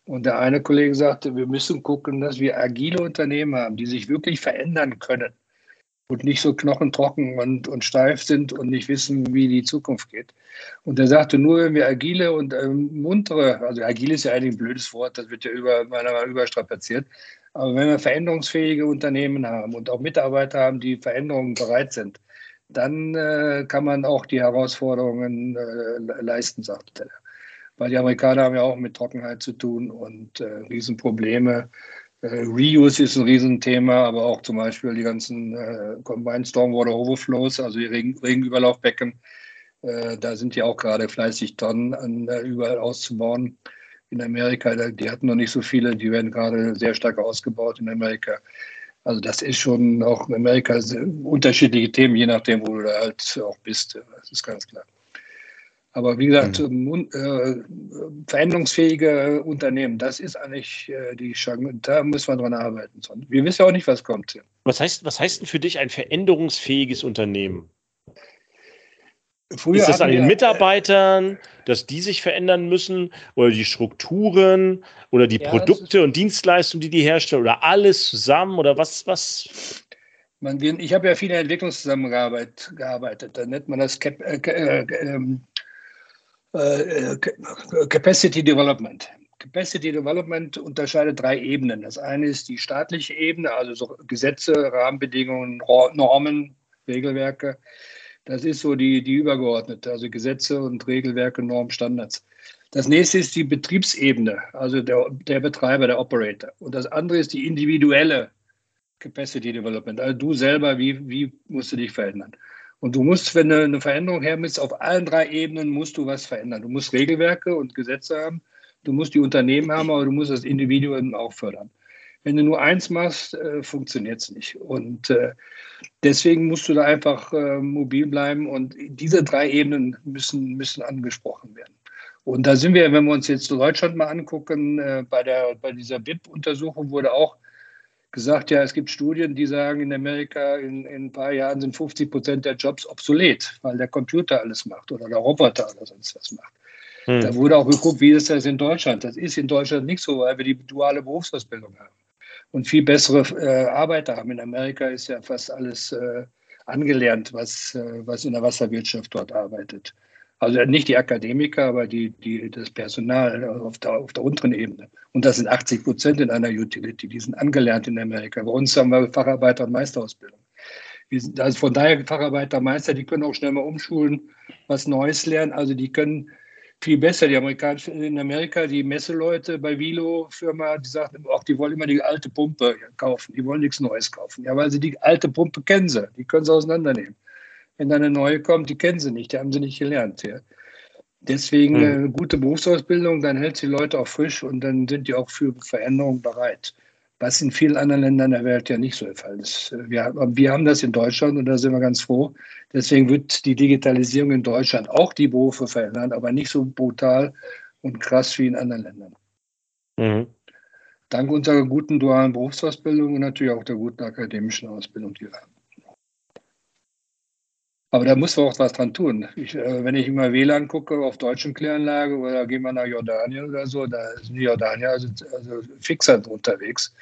Und der eine Kollege sagte, wir müssen gucken, dass wir agile Unternehmen haben, die sich wirklich verändern können und nicht so knochentrocken und, und steif sind und nicht wissen, wie die Zukunft geht. Und er sagte, nur wenn wir agile und ähm, muntere, also agil ist ja eigentlich ein blödes Wort, das wird ja über, meiner überstrapaziert, aber wenn wir veränderungsfähige Unternehmen haben und auch Mitarbeiter haben, die Veränderungen bereit sind, dann äh, kann man auch die Herausforderungen äh, leisten, sagte er. Weil die Amerikaner haben ja auch mit Trockenheit zu tun und äh, Riesenprobleme äh, Reuse ist ein Riesenthema, aber auch zum Beispiel die ganzen äh, Combined Stormwater Overflows, also die Regen, Regenüberlaufbecken. Äh, da sind ja auch gerade fleißig Tonnen an, äh, überall auszubauen. In Amerika, die hatten noch nicht so viele, die werden gerade sehr stark ausgebaut in Amerika. Also das ist schon auch in Amerika unterschiedliche Themen, je nachdem, wo du da halt auch bist. Das ist ganz klar. Aber wie gesagt, mhm. äh, veränderungsfähige Unternehmen, das ist eigentlich äh, die Chance. Da müssen wir dran arbeiten. Wir wissen ja auch nicht, was kommt. Was heißt, was heißt denn für dich ein veränderungsfähiges Unternehmen? Früher ist das an den Mitarbeitern, dass die sich verändern müssen oder die Strukturen oder die ja, Produkte und Dienstleistungen, die die herstellen oder alles zusammen oder was? was? Man, ich habe ja viel in Entwicklungszusammenarbeit gearbeitet. Da nennt man das Cap, äh, äh, ähm, äh, Capacity Development. Capacity Development unterscheidet drei Ebenen. Das eine ist die staatliche Ebene, also so Gesetze, Rahmenbedingungen, Normen, Regelwerke. Das ist so die, die übergeordnete, also Gesetze und Regelwerke, Normen, Standards. Das nächste ist die Betriebsebene, also der, der Betreiber, der Operator. Und das andere ist die individuelle Capacity Development. Also du selber, wie, wie musst du dich verändern? Und du musst, wenn du eine Veränderung her bist, auf allen drei Ebenen musst du was verändern. Du musst Regelwerke und Gesetze haben, du musst die Unternehmen haben, aber du musst das Individuum auch fördern. Wenn du nur eins machst, äh, funktioniert es nicht. Und äh, deswegen musst du da einfach äh, mobil bleiben und diese drei Ebenen müssen, müssen angesprochen werden. Und da sind wir, wenn wir uns jetzt Deutschland mal angucken, äh, bei, der, bei dieser BIP-Untersuchung wurde auch gesagt, ja, es gibt Studien, die sagen, in Amerika in, in ein paar Jahren sind 50 Prozent der Jobs obsolet, weil der Computer alles macht oder der Roboter oder sonst was macht. Hm. Da wurde auch geguckt, wie ist das in Deutschland? Das ist in Deutschland nicht so, weil wir die duale Berufsausbildung haben und viel bessere äh, Arbeiter haben. In Amerika ist ja fast alles äh, angelernt, was, äh, was in der Wasserwirtschaft dort arbeitet. Also nicht die Akademiker, aber die, die, das Personal auf der, auf der unteren Ebene. Und das sind 80 Prozent in einer Utility. Die sind angelernt in Amerika. Bei uns haben wir Facharbeiter- und Meisterausbildung. Sind, also von daher Facharbeiter, Meister, die können auch schnell mal umschulen, was Neues lernen. Also die können viel besser. Die amerikanischen in Amerika, die Messeleute bei Vilo Firma, die sagen auch, die wollen immer die alte Pumpe kaufen. Die wollen nichts Neues kaufen. Ja, weil sie die alte Pumpe kennen sie. Die können sie auseinandernehmen. Wenn dann eine neue kommt, die kennen sie nicht, die haben sie nicht gelernt. Ja. Deswegen hm. äh, gute Berufsausbildung, dann hält sie Leute auch frisch und dann sind die auch für Veränderungen bereit. Was in vielen anderen Ländern der Welt ja nicht so der Fall ist. Wir, wir haben das in Deutschland und da sind wir ganz froh. Deswegen wird die Digitalisierung in Deutschland auch die Berufe verändern, aber nicht so brutal und krass wie in anderen Ländern. Mhm. Dank unserer guten dualen Berufsausbildung und natürlich auch der guten akademischen Ausbildung, die wir haben. Aber da muss man auch was dran tun. Ich, äh, wenn ich immer WLAN gucke auf deutschen Kläranlage oder gehen wir nach Jordanien oder so, da sind die Jordanier also, also fixer unterwegs.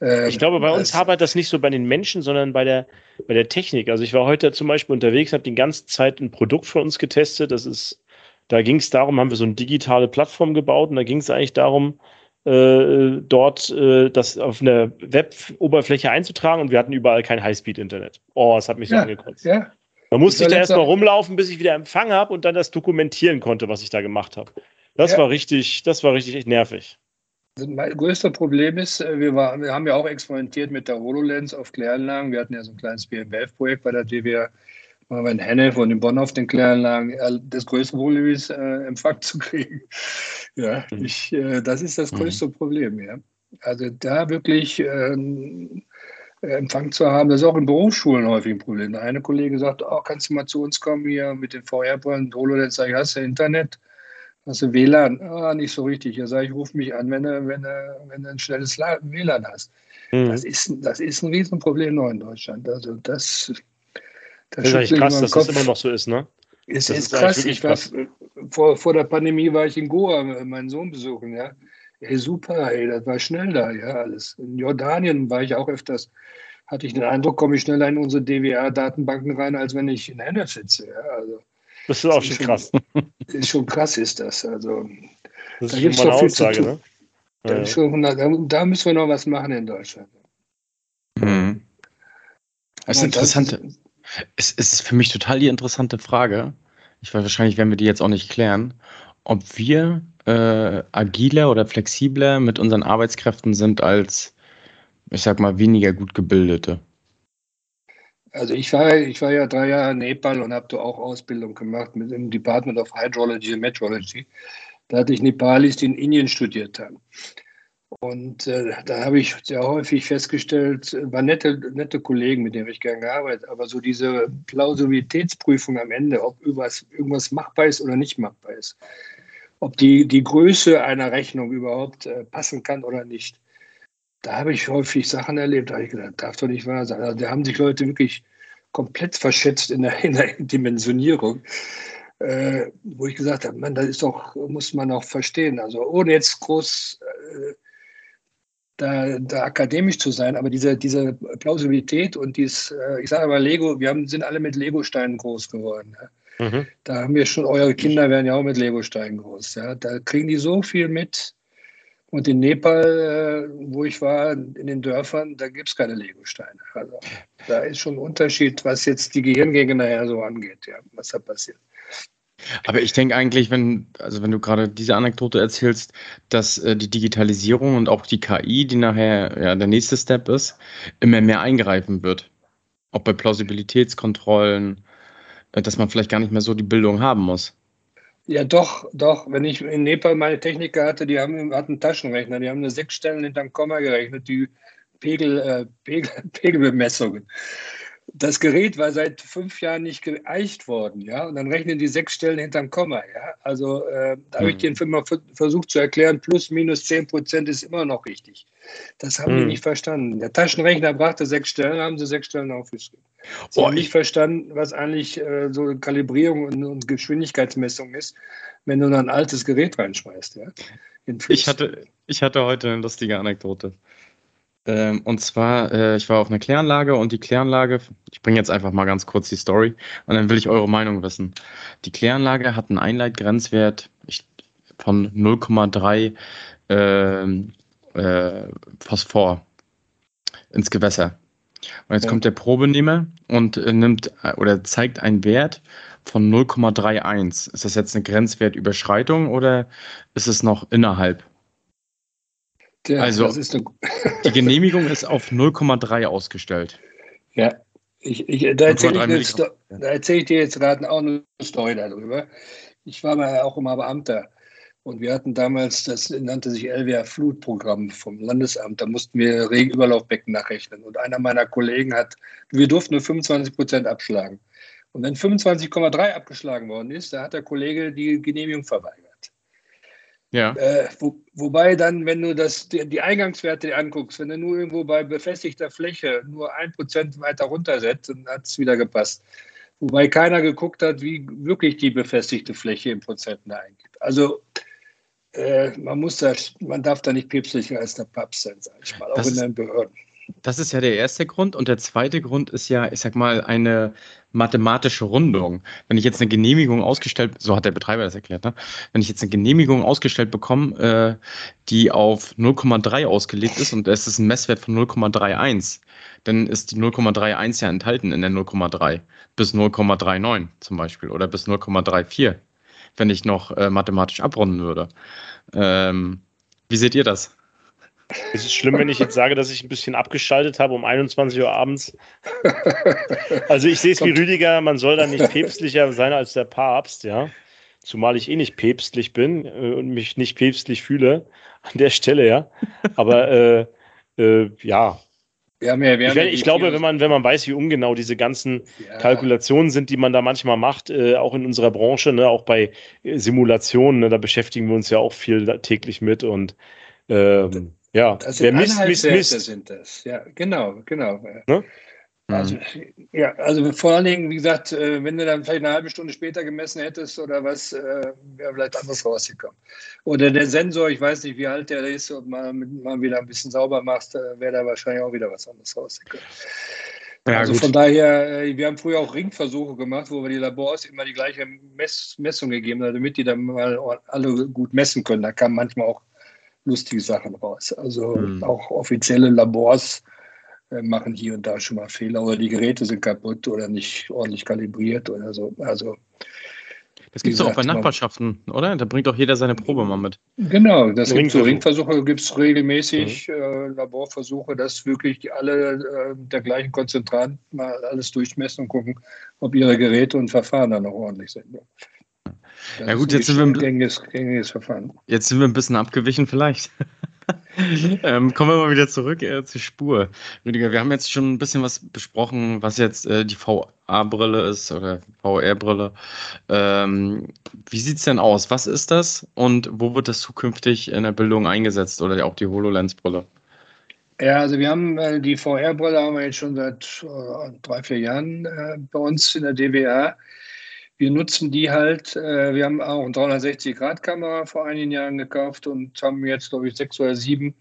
Ähm, ich glaube, bei uns arbeitet das nicht so bei den Menschen, sondern bei der, bei der Technik. Also ich war heute zum Beispiel unterwegs, habe die ganze Zeit ein Produkt von uns getestet. Das ist, da ging es darum, haben wir so eine digitale Plattform gebaut und da ging es eigentlich darum, äh, dort äh, das auf eine Web-Oberfläche einzutragen und wir hatten überall kein Highspeed-Internet. Oh, das hat mich so ja, angekotzt. Ja, man musste ich da erstmal rumlaufen, bis ich wieder Empfang habe und dann das dokumentieren konnte, was ich da gemacht habe. Das ja. war richtig, das war richtig echt nervig. Mein größter Problem ist, äh, wir, war, wir haben ja auch experimentiert mit der HoloLens auf Kläranlagen. Wir hatten ja so ein kleines BMWF-Projekt bei der DWR, wir in Hennef und in Bonn auf den Kläranlagen. Das größte Problem ist, äh, Empfang zu kriegen. [laughs] Ja, mhm. ich, äh, das ist das mhm. größte mhm. Problem. Ja. Also da wirklich ähm, Empfang zu haben. Das ist auch in Berufsschulen häufig ein Problem. Der eine Kollege sagt, oh, kannst du mal zu uns kommen hier mit den VR-Brillen, HoloLens, sag ich, hast du Internet? Hast du WLAN? Ah, nicht so richtig. Ja, sage ich, ruf mich an, wenn du, wenn du, wenn du ein schnelles WLAN hast. Mhm. Das, ist, das ist ein Riesenproblem noch in Deutschland. Also das, das, das ist eigentlich krass, dass das immer noch so ist, ne? Es ist, ist krass. Ich war, vor, vor der Pandemie war ich in Goa, meinen Sohn besuchen, ja. Ey, super, ey, das war schnell da, ja, alles. In Jordanien war ich auch öfters, hatte ich den Eindruck, komme ich schneller in unsere DWR-Datenbanken rein, als wenn ich in Hennef sitze, ja, also. Das ist auch schon, schon krass. Ist schon krass, ist das. Also, das ist da schon mal eine Aussage, ne? Da, ja. schon, da, da, müssen wir noch was machen in Deutschland. Mhm. Das ist interessant. Es ist für mich total die interessante Frage. Ich weiß, wahrscheinlich werden wir die jetzt auch nicht klären, ob wir äh, agiler oder flexibler mit unseren Arbeitskräften sind als, ich sag mal, weniger gut gebildete? Also ich war, ich war ja drei Jahre in Nepal und habe da auch Ausbildung gemacht mit dem Department of Hydrology and Meteorology. Da hatte ich Nepalis, die in Indien studiert haben. Und äh, da habe ich sehr häufig festgestellt, waren nette, nette Kollegen, mit denen ich gerne gearbeitet aber so diese Plausibilitätsprüfung am Ende, ob irgendwas, irgendwas machbar ist oder nicht machbar ist, ob die, die Größe einer Rechnung überhaupt äh, passen kann oder nicht. Da habe ich häufig Sachen erlebt, da habe ich gedacht, darf doch nicht wahr sein. Also, da haben sich Leute wirklich komplett verschätzt in der, [laughs] in der Dimensionierung, äh, wo ich gesagt habe, man, das ist doch, muss man auch verstehen. Also ohne jetzt groß äh, da, da, akademisch zu sein, aber diese, diese Plausibilität und dies, äh, ich sage mal Lego, wir haben, sind alle mit Lego-Steinen groß geworden. Ja. Mhm. Da haben wir schon, eure Kinder werden ja auch mit Lego-Steinen groß. Ja. Da kriegen die so viel mit. Und in Nepal, äh, wo ich war, in den Dörfern, da gibt es keine Lego-Steine. Also, da ist schon ein Unterschied, was jetzt die Gehirngänge nachher so angeht, ja, was da passiert. Aber ich denke eigentlich, wenn, also wenn du gerade diese Anekdote erzählst, dass äh, die Digitalisierung und auch die KI, die nachher ja, der nächste Step ist, immer mehr eingreifen wird. Auch bei Plausibilitätskontrollen, dass man vielleicht gar nicht mehr so die Bildung haben muss. Ja, doch, doch. Wenn ich in Nepal meine Techniker hatte, die haben, hatten Taschenrechner, die haben eine sechs Stellen hinterm Komma gerechnet, die Pegel, äh, Pegel, [laughs] Pegelbemessungen. Das Gerät war seit fünf Jahren nicht geeicht worden, ja, und dann rechnen die sechs Stellen hinterm Komma, ja. Also äh, da habe ich den Film mal versucht zu erklären, plus minus zehn Prozent ist immer noch richtig. Das haben mhm. die nicht verstanden. Der Taschenrechner brachte sechs Stellen, haben sie sechs Stellen aufgeschrieben. Sie oh, haben nicht verstanden, was eigentlich äh, so Kalibrierung und, und, Geschwindigkeitsmessung ist, wenn du ein altes Gerät reinschmeißt, ja. Ich hatte, ich hatte heute eine lustige Anekdote. Ähm, und zwar, äh, ich war auf einer Kläranlage und die Kläranlage, ich bringe jetzt einfach mal ganz kurz die Story und dann will ich eure Meinung wissen. Die Kläranlage hat einen Einleitgrenzwert von 0,3 äh, äh, Phosphor ins Gewässer. Und jetzt ja. kommt der Probenehmer und äh, nimmt äh, oder zeigt einen Wert von 0,31. Ist das jetzt eine Grenzwertüberschreitung oder ist es noch innerhalb? Ja, also eine... die [laughs] Genehmigung ist auf 0,3 ausgestellt. Ja, ich, ich, da erzähle ich, erzähl ich, dir jetzt gerade auch eine Story darüber. Ich war mal auch immer Beamter und wir hatten damals, das nannte sich LWR Flutprogramm vom Landesamt, da mussten wir Regenüberlaufbecken nachrechnen. Und einer meiner Kollegen hat, wir durften nur 25 Prozent abschlagen. Und wenn 25,3 abgeschlagen worden ist, da hat der Kollege die Genehmigung verweigert. Ja. Äh, wo, wobei dann, wenn du das, die, die, Eingangswerte anguckst, wenn du nur irgendwo bei befestigter Fläche nur ein Prozent weiter runtersetzt, dann hat es wieder gepasst. Wobei keiner geguckt hat, wie wirklich die befestigte Fläche in Prozenten eingibt. Also äh, man muss da, man darf da nicht päpstlicher als der Papst sein, sag ich mal, auch das in den Behörden. Das ist ja der erste Grund. Und der zweite Grund ist ja, ich sag mal, eine mathematische Rundung. Wenn ich jetzt eine Genehmigung ausgestellt, so hat der Betreiber das erklärt, ne? wenn ich jetzt eine Genehmigung ausgestellt bekomme, äh, die auf 0,3 ausgelegt ist und es ist ein Messwert von 0,31, dann ist die 0,31 ja enthalten in der 0,3 bis 0,39 zum Beispiel oder bis 0,34, wenn ich noch äh, mathematisch abrunden würde. Ähm, wie seht ihr das? Ist es schlimm, wenn ich jetzt sage, dass ich ein bisschen abgeschaltet habe um 21 Uhr abends? [laughs] Also ich sehe es wie Rüdiger, man soll da nicht päpstlicher sein als der Papst, ja. Zumal ich eh nicht päpstlich bin äh, und mich nicht päpstlich fühle an der Stelle, ja. Aber äh, äh, ja. Ja, haben ich, ich glaube, wenn man, wenn man weiß, wie ungenau diese ganzen ja. Kalkulationen sind, die man da manchmal macht, äh, auch in unserer Branche, ne, auch bei Simulationen, ne, da beschäftigen wir uns ja auch viel täglich mit und ähm, ja, das sind Wer misst, misst, sind das. Ja, genau, genau. Ne? Also, ja, also vor allen Dingen, wie gesagt, äh, wenn du dann vielleicht eine halbe Stunde später gemessen hättest oder was, äh, wäre vielleicht anders rausgekommen. Oder der Sensor, ich weiß nicht, wie alt der ist, und mal, mal wieder ein bisschen sauber machst, äh, wäre da wahrscheinlich auch wieder was anderes rausgekommen. Ja, also gut. von daher, wir haben früher auch Ringversuche gemacht, wo wir die Labors immer die gleiche Mess Messung gegeben haben, damit die dann mal alle gut messen können. Da kam manchmal auch lustige Sachen raus. Also mhm. auch offizielle Labors äh, machen hier und da schon mal Fehler oder die Geräte sind kaputt oder nicht ordentlich kalibriert oder so. Also das gibt es auch bei Nachbarschaften, oder? Da bringt auch jeder seine Probe mal mit. Genau, das gibt so Ringversuche, gibt es regelmäßig, mhm. äh, Laborversuche, dass wirklich alle äh, der gleichen Konzentrant mal alles durchmessen und gucken, ob ihre Geräte und Verfahren dann noch ordentlich sind. Das ja gut, jetzt sind, wir, gängiges, gängiges Verfahren. jetzt sind wir ein bisschen abgewichen vielleicht. [laughs] ähm, kommen wir mal wieder zurück äh, zur Spur. Rüdiger, wir haben jetzt schon ein bisschen was besprochen, was jetzt äh, die VA-Brille ist oder VR-Brille. Ähm, wie sieht es denn aus? Was ist das und wo wird das zukünftig in der Bildung eingesetzt oder auch die HoloLens-Brille? Ja, also wir haben äh, die VR-Brille haben wir jetzt schon seit äh, drei, vier Jahren äh, bei uns in der DWA wir nutzen die halt. Äh, wir haben auch eine 360-Grad-Kamera vor einigen Jahren gekauft und haben jetzt, glaube ich, sechs oder sieben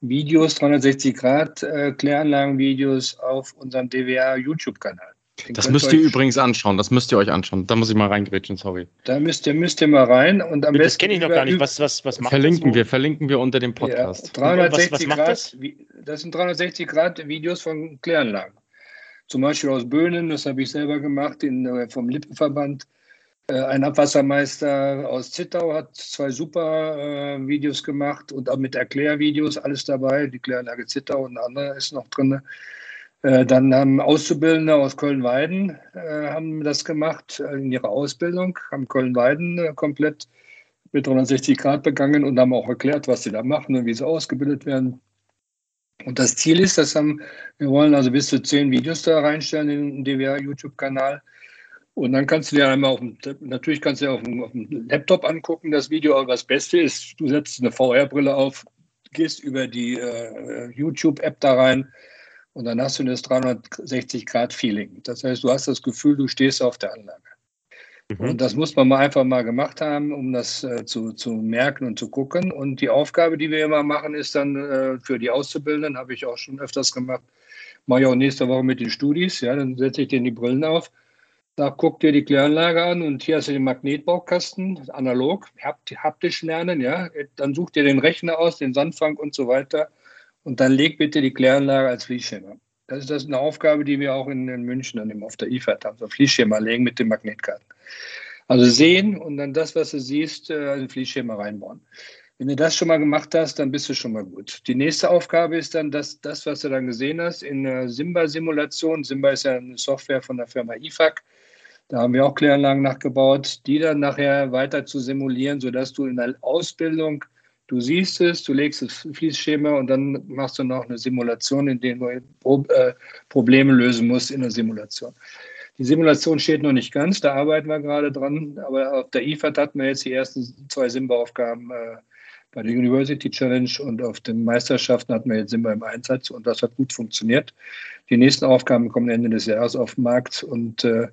Videos, 360-Grad-Kläranlagen-Videos äh, auf unserem DWA-YouTube-Kanal. Das müsst ihr übrigens anschauen. Das müsst ihr euch anschauen. Da muss ich mal reingrätschen, sorry. Da müsst ihr, müsst ihr mal rein. Und am das kenne ich noch gar nicht. Was, was, was macht verlinken das wir, verlinken wir unter dem Podcast. Ja, 360 was, was Grad, das? das sind 360 Grad Videos von Kläranlagen zum Beispiel aus Böhnen, das habe ich selber gemacht, in, äh, vom Lippenverband. Äh, ein Abwassermeister aus Zittau hat zwei super äh, Videos gemacht und auch mit Erklärvideos, alles dabei. Die Kläranlage Zittau und ein anderer ist noch drin. Äh, dann haben Auszubildende aus Köln-Weiden äh, das gemacht äh, in ihrer Ausbildung, haben Köln-Weiden komplett mit 360 Grad begangen und haben auch erklärt, was sie da machen und wie sie ausgebildet werden. Und das Ziel ist, das haben, wir wollen also bis zu zehn Videos da reinstellen in den DWR-YouTube-Kanal. Und dann kannst du dir einmal auf dem, natürlich kannst du dir auf dem, auf dem Laptop angucken, das Video, aber das Beste ist, du setzt eine VR-Brille auf, gehst über die äh, YouTube-App da rein und dann hast du das 360-Grad-Feeling. Das heißt, du hast das Gefühl, du stehst auf der Anlage. Mhm. Und das muss man mal einfach mal gemacht haben, um das äh, zu, zu merken und zu gucken. Und die Aufgabe, die wir immer machen, ist dann äh, für die Auszubildenden, habe ich auch schon öfters gemacht, mache ich auch nächste Woche mit den Studis. Ja, dann setze ich denen die Brillen auf. Da guck dir die Kläranlage an und hier hast du den Magnetbaukasten, analog, haptisch lernen, ja. Dann such dir den Rechner aus, den Sandfang und so weiter. Und dann leg bitte die Kläranlage als Fließschema. Das ist das eine Aufgabe, die wir auch in, in München dann auf der IFAD haben, so Fließschema legen mit den Magnetkarten. Also sehen und dann das, was du siehst, äh, ein Fließschema reinbauen. Wenn du das schon mal gemacht hast, dann bist du schon mal gut. Die nächste Aufgabe ist dann, dass das, was du dann gesehen hast, in der Simba-Simulation, Simba ist ja eine Software von der Firma IFAC, da haben wir auch Kläranlagen nachgebaut, die dann nachher weiter zu simulieren, sodass du in der Ausbildung, du siehst es, du legst das Fließschema und dann machst du noch eine Simulation, in der du äh, Probleme lösen musst in der Simulation. Die Simulation steht noch nicht ganz, da arbeiten wir gerade dran, aber auf der IFAD hatten wir jetzt die ersten zwei Simba-Aufgaben äh, bei der University Challenge und auf den Meisterschaften hatten wir jetzt Simba im Einsatz und das hat gut funktioniert. Die nächsten Aufgaben kommen Ende des Jahres auf den Markt und äh,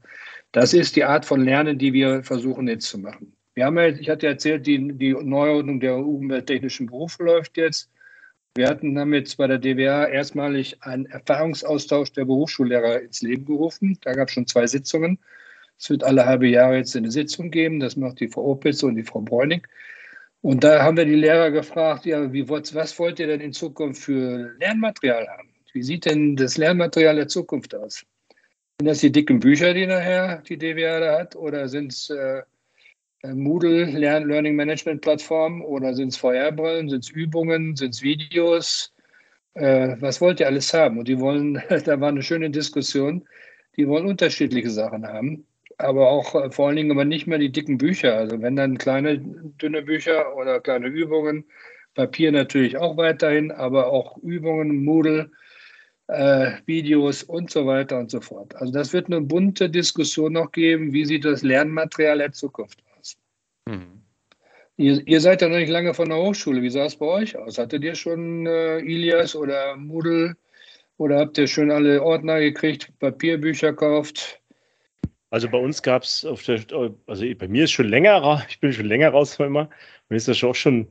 das ist die Art von Lernen, die wir versuchen jetzt zu machen. Wir haben ja, ich hatte erzählt, die, die Neuordnung der umwelttechnischen Berufe läuft jetzt. Wir hatten, haben jetzt bei der DWA erstmalig einen Erfahrungsaustausch der Berufsschullehrer ins Leben gerufen. Da gab es schon zwei Sitzungen. Es wird alle halbe Jahre jetzt eine Sitzung geben. Das macht die Frau Opitz und die Frau Bräunig. Und da haben wir die Lehrer gefragt, ja, wie, was wollt ihr denn in Zukunft für Lernmaterial haben? Wie sieht denn das Lernmaterial der Zukunft aus? Sind das die dicken Bücher, die nachher die DWA da hat? Oder sind es äh, Moodle Learning Management Plattform oder sind es VR-Brillen, sind es Übungen, sind es Videos? Äh, was wollt ihr alles haben? Und die wollen, [laughs] da war eine schöne Diskussion, die wollen unterschiedliche Sachen haben, aber auch äh, vor allen Dingen aber nicht mehr die dicken Bücher. Also wenn dann kleine, dünne Bücher oder kleine Übungen, Papier natürlich auch weiterhin, aber auch Übungen, Moodle, äh, Videos und so weiter und so fort. Also das wird eine bunte Diskussion noch geben, wie sieht das Lernmaterial der Zukunft Mhm. Ihr, ihr, seid ja noch nicht lange von der Hochschule. Wie sah es bei euch aus? Hattet ihr schon äh, Ilias oder Moodle oder habt ihr schon alle Ordner gekriegt, Papierbücher gekauft? Also bei uns gab es auf der, also bei mir ist schon länger, ich bin schon länger raus immer. Mir ist das auch schon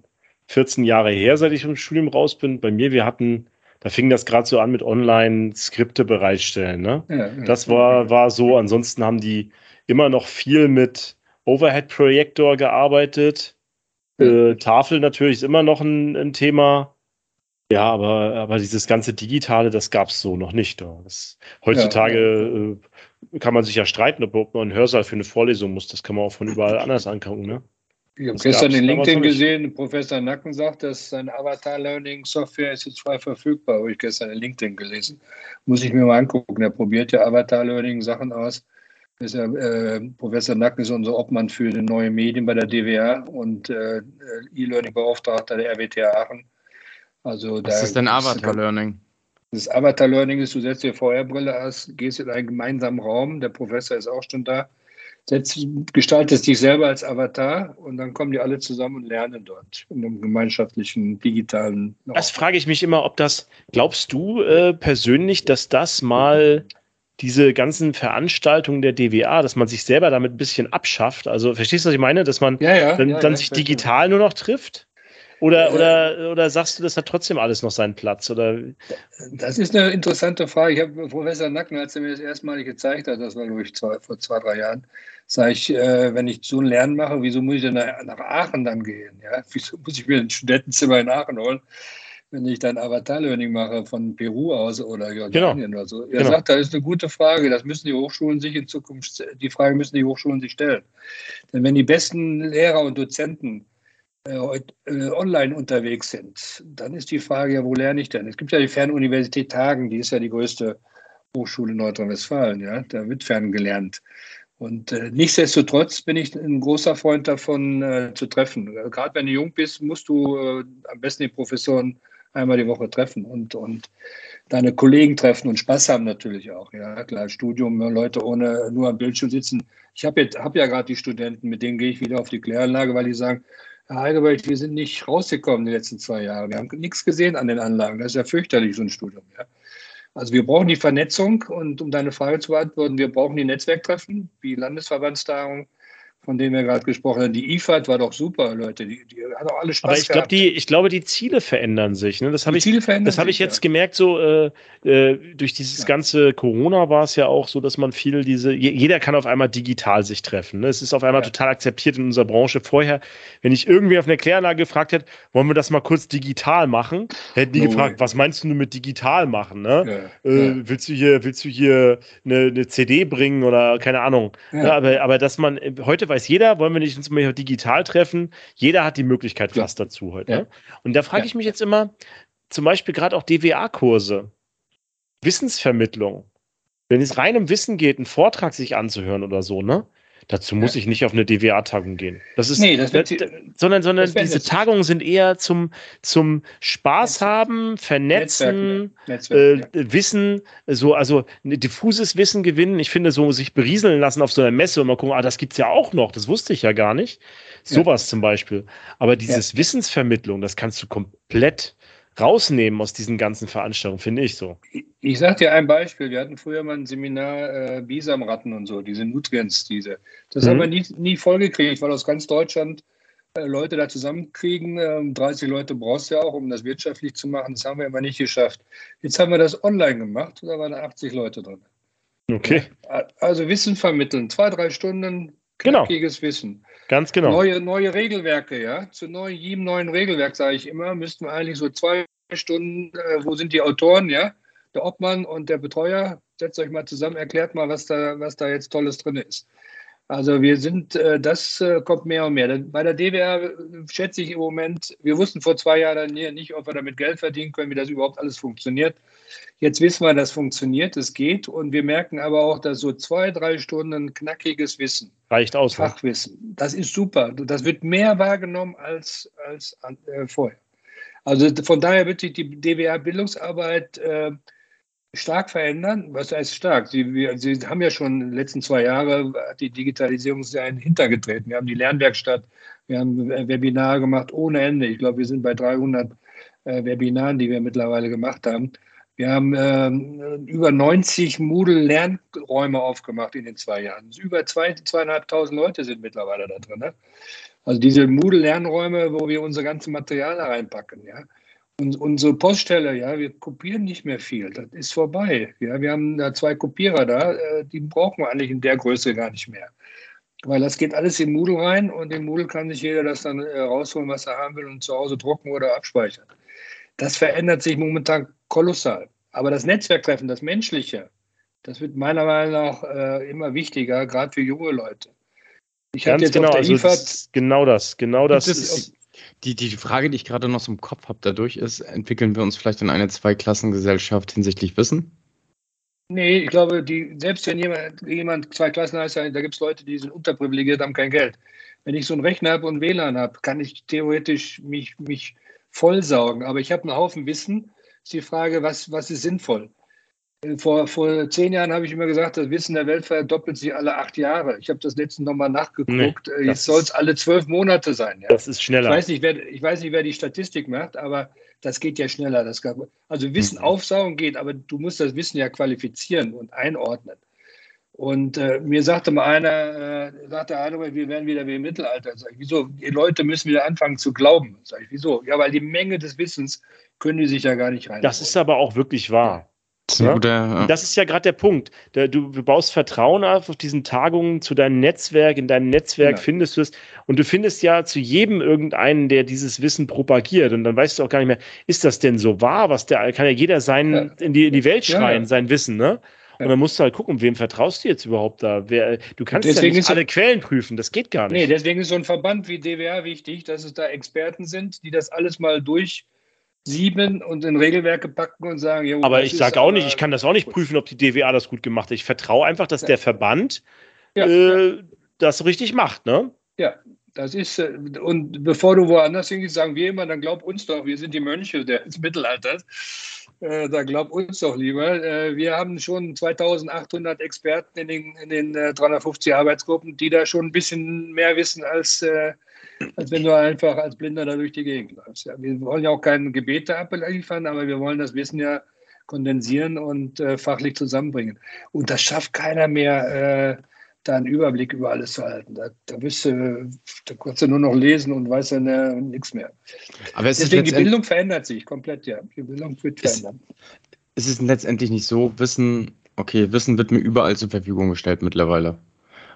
14 Jahre her, seit ich vom Studium raus bin. Bei mir, wir hatten, da fing das gerade so an mit Online-Skripte bereitstellen. Ne? Ja, ja. Das war, war so. Ansonsten haben die immer noch viel mit Overhead-Projektor gearbeitet. Äh, Tafel natürlich ist immer noch ein, ein, Thema. Ja, aber, aber dieses ganze Digitale, das gab es so noch nicht. Das, heutzutage ja. äh, kann man sich ja streiten, ob man einen Hörsaal für eine Vorlesung muss. Das kann man auch von überall anders angucken. Ne? Ich habe gestern in LinkedIn gesehen, Professor Nacken sagt, dass seine Avatar-Learning-Software ist jetzt frei verfügbar. Habe ich gestern in LinkedIn gelesen. Muss ich mir mal angucken. Er probiert ja Avatar-Learning-Sachen aus ist ja, äh, Professor Nacken ist unser Obmann für die neue Medien bei der DWR und äh, E-Learning-Beauftragter der RWTH Aachen. Also Was ist denn Avatar Learning? Das Avatar Learning ist, du setzt dir VR-Brille aus, gehst in einen gemeinsamen Raum, der Professor ist auch schon da, setzt, gestaltest dich selber als Avatar und dann kommen die alle zusammen und lernen dort in einem gemeinschaftlichen digitalen. Raum. Das frage ich mich immer, ob das, glaubst du äh, persönlich, dass das mal diese ganzen Veranstaltungen der DWA, dass man sich selber damit ein bisschen abschafft. Also verstehst du, was ich meine? Dass man ja, ja, dann, ja, dann sich digital nur noch trifft? Oder, oder, oder sagst du, das hat trotzdem alles noch seinen Platz? Oder? Das ist eine interessante Frage. Ich habe Professor Nacken, als er mir das erstmalig gezeigt hat, das war, glaube ich, zwei, vor zwei, drei Jahren, sage ich, äh, wenn ich so ein Lernen mache, wieso muss ich denn nach, nach Aachen dann gehen? Ja? Wieso muss ich mir ein Studentenzimmer in Aachen holen? Wenn ich dann Avatar-Learning mache von Peru aus oder Jordanien genau. oder so. Er genau. sagt, das ist eine gute Frage. Das müssen die Hochschulen sich in Zukunft, die Frage müssen die Hochschulen sich stellen. Denn wenn die besten Lehrer und Dozenten äh, äh, online unterwegs sind, dann ist die Frage, ja, wo lerne ich denn? Es gibt ja die Fernuniversität Hagen, die ist ja die größte Hochschule in Nordrhein-Westfalen, ja, da wird ferngelernt. Und äh, nichtsdestotrotz bin ich ein großer Freund davon, äh, zu treffen. Gerade wenn du jung bist, musst du äh, am besten die Professoren einmal die Woche treffen und, und deine Kollegen treffen und Spaß haben natürlich auch. Ja, klar, Studium, Leute ohne nur am Bildschirm sitzen. Ich habe hab ja gerade die Studenten, mit denen gehe ich wieder auf die Kläranlage, weil die sagen, Herr Heidewald, wir sind nicht rausgekommen die letzten zwei Jahre. Wir haben nichts gesehen an den Anlagen. Das ist ja fürchterlich, so ein Studium. Ja. Also wir brauchen die Vernetzung und um deine Frage zu beantworten, wir brauchen die Netzwerktreffen, wie Landesverbandstagung, von denen wir gerade gesprochen haben. Die IFAD war doch super, Leute. Die, die hat auch alle Spaß Aber ich, glaub, die, ich glaube, die Ziele verändern sich. Ne? Das habe ich, das hab ich jetzt ja. gemerkt, so äh, äh, durch dieses ja. ganze Corona war es ja auch so, dass man viel diese, jeder kann auf einmal digital sich treffen. Ne? Es ist auf einmal ja. total akzeptiert in unserer Branche. Vorher, wenn ich irgendwie auf einer Kläranlage gefragt hätte, wollen wir das mal kurz digital machen, hätten die no gefragt, way. was meinst du mit digital machen? Ne? Äh, willst du hier, willst du hier eine, eine CD bringen oder keine Ahnung? aber, aber dass man heute weiß jeder, wollen wir nicht uns mal digital treffen? Jeder hat die Möglichkeit fast ja. dazu heute. Ja. Ne? Und da frage ich mich jetzt immer, zum Beispiel gerade auch DWA-Kurse, Wissensvermittlung. Wenn es rein um Wissen geht, einen Vortrag sich anzuhören oder so, ne? Dazu muss ja. ich nicht auf eine DWA-Tagung gehen. Das ist, nee, das wird, sondern, sondern diese Tagungen sind eher zum, zum Spaß Netzwerk. haben, vernetzen, Netzwerk, äh, Wissen, so, also ein diffuses Wissen gewinnen. Ich finde, so sich berieseln lassen auf so einer Messe und mal gucken, ah, das gibt's ja auch noch, das wusste ich ja gar nicht. Sowas ja. zum Beispiel. Aber dieses. Wissensvermittlung, das kannst du komplett rausnehmen aus diesen ganzen Veranstaltungen, finde ich so. Ich, ich sage dir ein Beispiel. Wir hatten früher mal ein Seminar äh, Bisamratten und so, diese Nutrients, diese. Das mhm. haben wir nie, nie vollgekriegt, weil aus ganz Deutschland äh, Leute da zusammenkriegen. Ähm, 30 Leute brauchst du ja auch, um das wirtschaftlich zu machen. Das haben wir immer nicht geschafft. Jetzt haben wir das online gemacht und da waren 80 Leute drin. Okay. Also Wissen vermitteln, zwei, drei Stunden. Knackiges genau. Wissen. Ganz genau. Neue, neue Regelwerke, ja. Zu neu, jedem neuen Regelwerk, sage ich immer, müssten wir eigentlich so zwei Stunden, äh, wo sind die Autoren, ja? Der Obmann und der Betreuer, setzt euch mal zusammen, erklärt mal, was da, was da jetzt Tolles drin ist. Also wir sind, äh, das äh, kommt mehr und mehr. Bei der DWR äh, schätze ich im Moment, wir wussten vor zwei Jahren nicht, ob wir damit Geld verdienen können, wie das überhaupt alles funktioniert. Jetzt wissen wir, das funktioniert, es geht. Und wir merken aber auch, dass so zwei, drei Stunden knackiges Wissen. Reicht aus. Ne? Fachwissen. Ne? Das ist super. Das wird mehr wahrgenommen als, als äh, vorher. Also von daher wird sich die DWR-Bildungsarbeit äh, stark verändern. Was heißt stark? Sie, wir, Sie haben ja schon in den letzten zwei Jahren die Digitalisierung sehr hintergetreten. Wir haben die Lernwerkstatt, wir haben Webinare gemacht ohne Ende. Ich glaube, wir sind bei 300 äh, Webinaren, die wir mittlerweile gemacht haben. Wir haben äh, über 90 Moodle-Lernräume aufgemacht in den zwei Jahren. Über zwei, zweieinhalbtausend Leute sind mittlerweile da drin. Ne? Also diese Moodle-Lernräume, wo wir unser ganzes Material reinpacken. Ja? Und unsere Poststelle, ja, wir kopieren nicht mehr viel. Das ist vorbei. Ja, wir haben da zwei Kopierer da, äh, die brauchen wir eigentlich in der Größe gar nicht mehr. Weil das geht alles in Moodle rein und in Moodle kann sich jeder das dann äh, rausholen, was er haben will und zu Hause drucken oder abspeichern. Das verändert sich momentan kolossal. Aber das Netzwerktreffen, das Menschliche, das wird meiner Meinung nach äh, immer wichtiger, gerade für junge Leute. Ich Ganz jetzt genau, also das genau das, genau das. das ist, die, die Frage, die ich gerade noch so im Kopf habe, dadurch ist, entwickeln wir uns vielleicht in eine Zweiklassengesellschaft hinsichtlich Wissen? Nee, ich glaube, die, selbst wenn jemand, jemand zwei Klassen heißt, da gibt es Leute, die sind unterprivilegiert, haben kein Geld. Wenn ich so einen Rechner habe und WLAN habe, kann ich theoretisch mich, mich vollsaugen. Aber ich habe einen Haufen Wissen ist die Frage, was, was ist sinnvoll? Vor, vor zehn Jahren habe ich immer gesagt, das Wissen der Welt verdoppelt sich alle acht Jahre. Ich habe das letzte nochmal nachgeguckt. Nee, Jetzt soll es alle zwölf Monate sein. Ja? Das ist schneller. Ich weiß, nicht, wer, ich weiß nicht, wer die Statistik macht, aber das geht ja schneller. Das gab, also Wissen mhm. aufsaugen geht, aber du musst das Wissen ja qualifizieren und einordnen. Und äh, mir sagte mal einer, äh, sagte einer, wir werden wieder wie im Mittelalter. Sag ich, wieso? Die Leute müssen wieder anfangen zu glauben. Sag ich, wieso? Ja, weil die Menge des Wissens können die sich ja gar nicht rein. Das ist aber auch wirklich wahr. Ja? Guter, ja. Das ist ja gerade der Punkt. Du, du, baust Vertrauen auf, auf diesen Tagungen zu deinem Netzwerk. In deinem Netzwerk ja. findest du es. Und du findest ja zu jedem irgendeinen, der dieses Wissen propagiert. Und dann weißt du auch gar nicht mehr, ist das denn so wahr? Was der, kann ja jeder sein, in, die, in die Welt schreien, sein Wissen, ne? Und dann musst du halt gucken, wem vertraust du jetzt überhaupt da? Wer, du kannst deswegen ja nicht alle Quellen prüfen, das geht gar nicht. Nee, deswegen ist so ein Verband wie DWR wichtig, dass es da Experten sind, die das alles mal durch sieben und in Regelwerke packen und sagen, jo, aber ich sage auch nicht, ich kann das auch nicht prüfen, ob die DWA das gut gemacht hat. Ich vertraue einfach, dass ja. der Verband ja, äh, ja. das richtig macht, ne? Ja, Das ist, äh, und bevor du woanders hingehst, sagen wir immer, dann glaub uns doch, wir sind die Mönche des Mittelalters. Äh, da glaub uns doch lieber. Äh, wir haben schon 2800 Experten in den, in den 350 Arbeitsgruppen, die da schon ein bisschen mehr wissen, als, als wenn du einfach als Blinder da durch die Gegend läufst. Ja, wir wollen ja auch keine Gebete abliefern, aber wir wollen das Wissen ja kondensieren und äh, fachlich zusammenbringen. Und das schafft keiner mehr. Da einen Überblick über alles zu halten. Da, da, bist du, da kannst du nur noch lesen und weißt dann äh, nichts mehr. Aber Deswegen die Bildung verändert sich komplett, ja. Die Bildung wird verändern. Es ist letztendlich nicht so, Wissen, okay, Wissen wird mir überall zur Verfügung gestellt mittlerweile.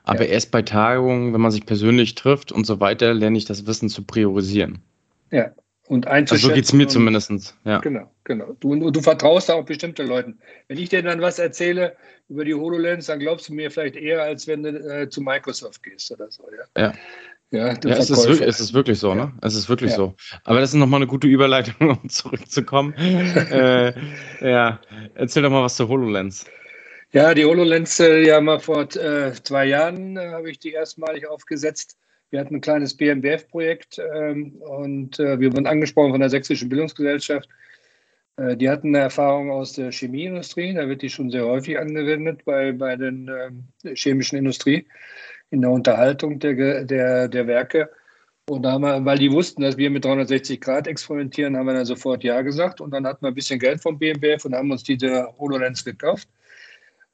Aber ja. erst bei Tagungen, wenn man sich persönlich trifft und so weiter, lerne ich das Wissen zu priorisieren. Ja, und einzuschätzen. Also so geht es mir zumindest. Ja. Genau, genau. Du, du vertraust auch bestimmte Leuten. Wenn ich dir dann was erzähle über die HoloLens, dann glaubst du mir vielleicht eher, als wenn du äh, zu Microsoft gehst oder so. Ja. ja. Ja, ja es, ist wirklich, es ist wirklich so, ne? Es ist wirklich ja. so. Aber das ist nochmal eine gute Überleitung, [laughs] um zurückzukommen. [laughs] äh, ja, erzähl doch mal was zur HoloLens. Ja, die HoloLens, äh, ja mal vor äh, zwei Jahren äh, habe ich die erstmalig aufgesetzt. Wir hatten ein kleines BMWF-Projekt ähm, und äh, wir wurden angesprochen von der Sächsischen Bildungsgesellschaft. Äh, die hatten eine Erfahrung aus der Chemieindustrie, da wird die schon sehr häufig angewendet bei, bei den äh, chemischen Industrie in der Unterhaltung der, der, der Werke. Und da haben wir, weil die wussten, dass wir mit 360 Grad experimentieren, haben wir dann sofort Ja gesagt. Und dann hatten wir ein bisschen Geld vom BMWF und haben uns diese HoloLens gekauft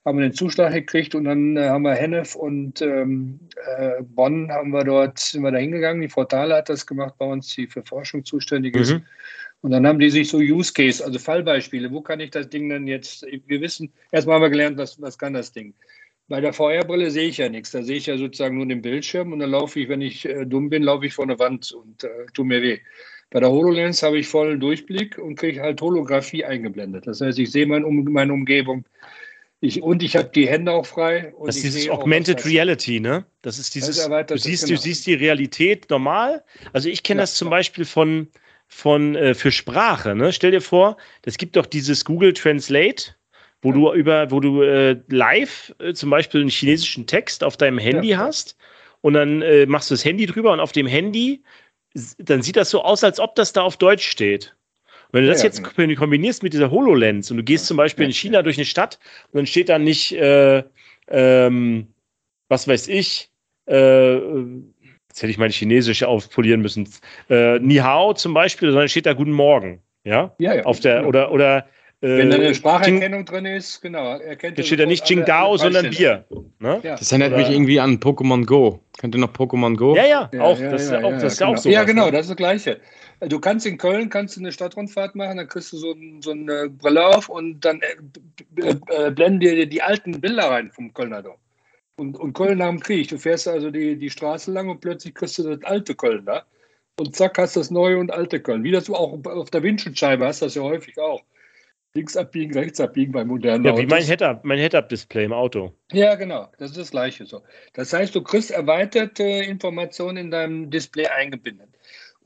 haben wir den Zuschlag gekriegt und dann äh, haben wir Hennef und ähm, äh, Bonn haben wir dort, sind wir da hingegangen. Die Frau Thaler hat das gemacht bei uns, die für Forschung zuständig ist. Mhm. Und dann haben die sich so Use Case, also Fallbeispiele, wo kann ich das Ding denn jetzt, wir wissen, erstmal haben wir gelernt, was, was kann das Ding. Bei der VR-Brille sehe ich ja nichts, da sehe ich ja sozusagen nur den Bildschirm und dann laufe ich, wenn ich äh, dumm bin, laufe ich vor eine Wand und äh, tut mir weh. Bei der HoloLens habe ich vollen Durchblick und kriege halt Holographie eingeblendet. Das heißt, ich sehe meine, um, meine Umgebung ich, und ich habe die Hände auch frei. das ist dieses Augmented Reality, ne? Das ist dieses, das du, siehst, genau. du siehst die Realität normal. Also ich kenne ja, das zum klar. Beispiel von, von äh, für Sprache, ne? Stell dir vor, es gibt doch dieses Google Translate, wo ja. du über, wo du äh, live äh, zum Beispiel einen chinesischen Text auf deinem Handy ja. hast und dann äh, machst du das Handy drüber und auf dem Handy, dann sieht das so aus, als ob das da auf Deutsch steht. Wenn du das ja, jetzt ja. kombinierst mit dieser HoloLens und du gehst zum Beispiel in China durch eine Stadt und dann steht da nicht, äh, ähm, was weiß ich, äh, jetzt hätte ich mein Chinesisch aufpolieren müssen, äh, Ni Hao zum Beispiel, sondern steht da Guten Morgen. Ja, ja, ja auf der, oder, oder äh, wenn da eine Spracherkennung Jing, drin ist, genau. Erkennt da steht da nicht Jingdao, sondern Bier. Ne? Ja. Das erinnert Oder, mich irgendwie an Pokémon Go. Kennt ihr noch Pokémon Go? Ja, ja, auch. das ist ja, auch, das ist auch so. Ja, genau, ne? das ist das Gleiche. Du kannst in Köln kannst du eine Stadtrundfahrt machen, dann kriegst du so, so eine Brille auf und dann äh, äh, blenden dir die alten Bilder rein vom Kölner Dom. Und, und Köln nach dem Krieg. Du fährst also die, die Straße lang und plötzlich kriegst du das alte Köln da. Und zack, hast du das neue und alte Köln. Wie das du auch auf der Windschutzscheibe hast, das ja häufig auch. Links abbiegen, rechts abbiegen bei modernen Ja, wie mein Head-Up, mein Head-Up-Display im Auto. Ja, genau. Das ist das Gleiche so. Das heißt, du kriegst erweiterte Informationen in deinem Display eingebindet.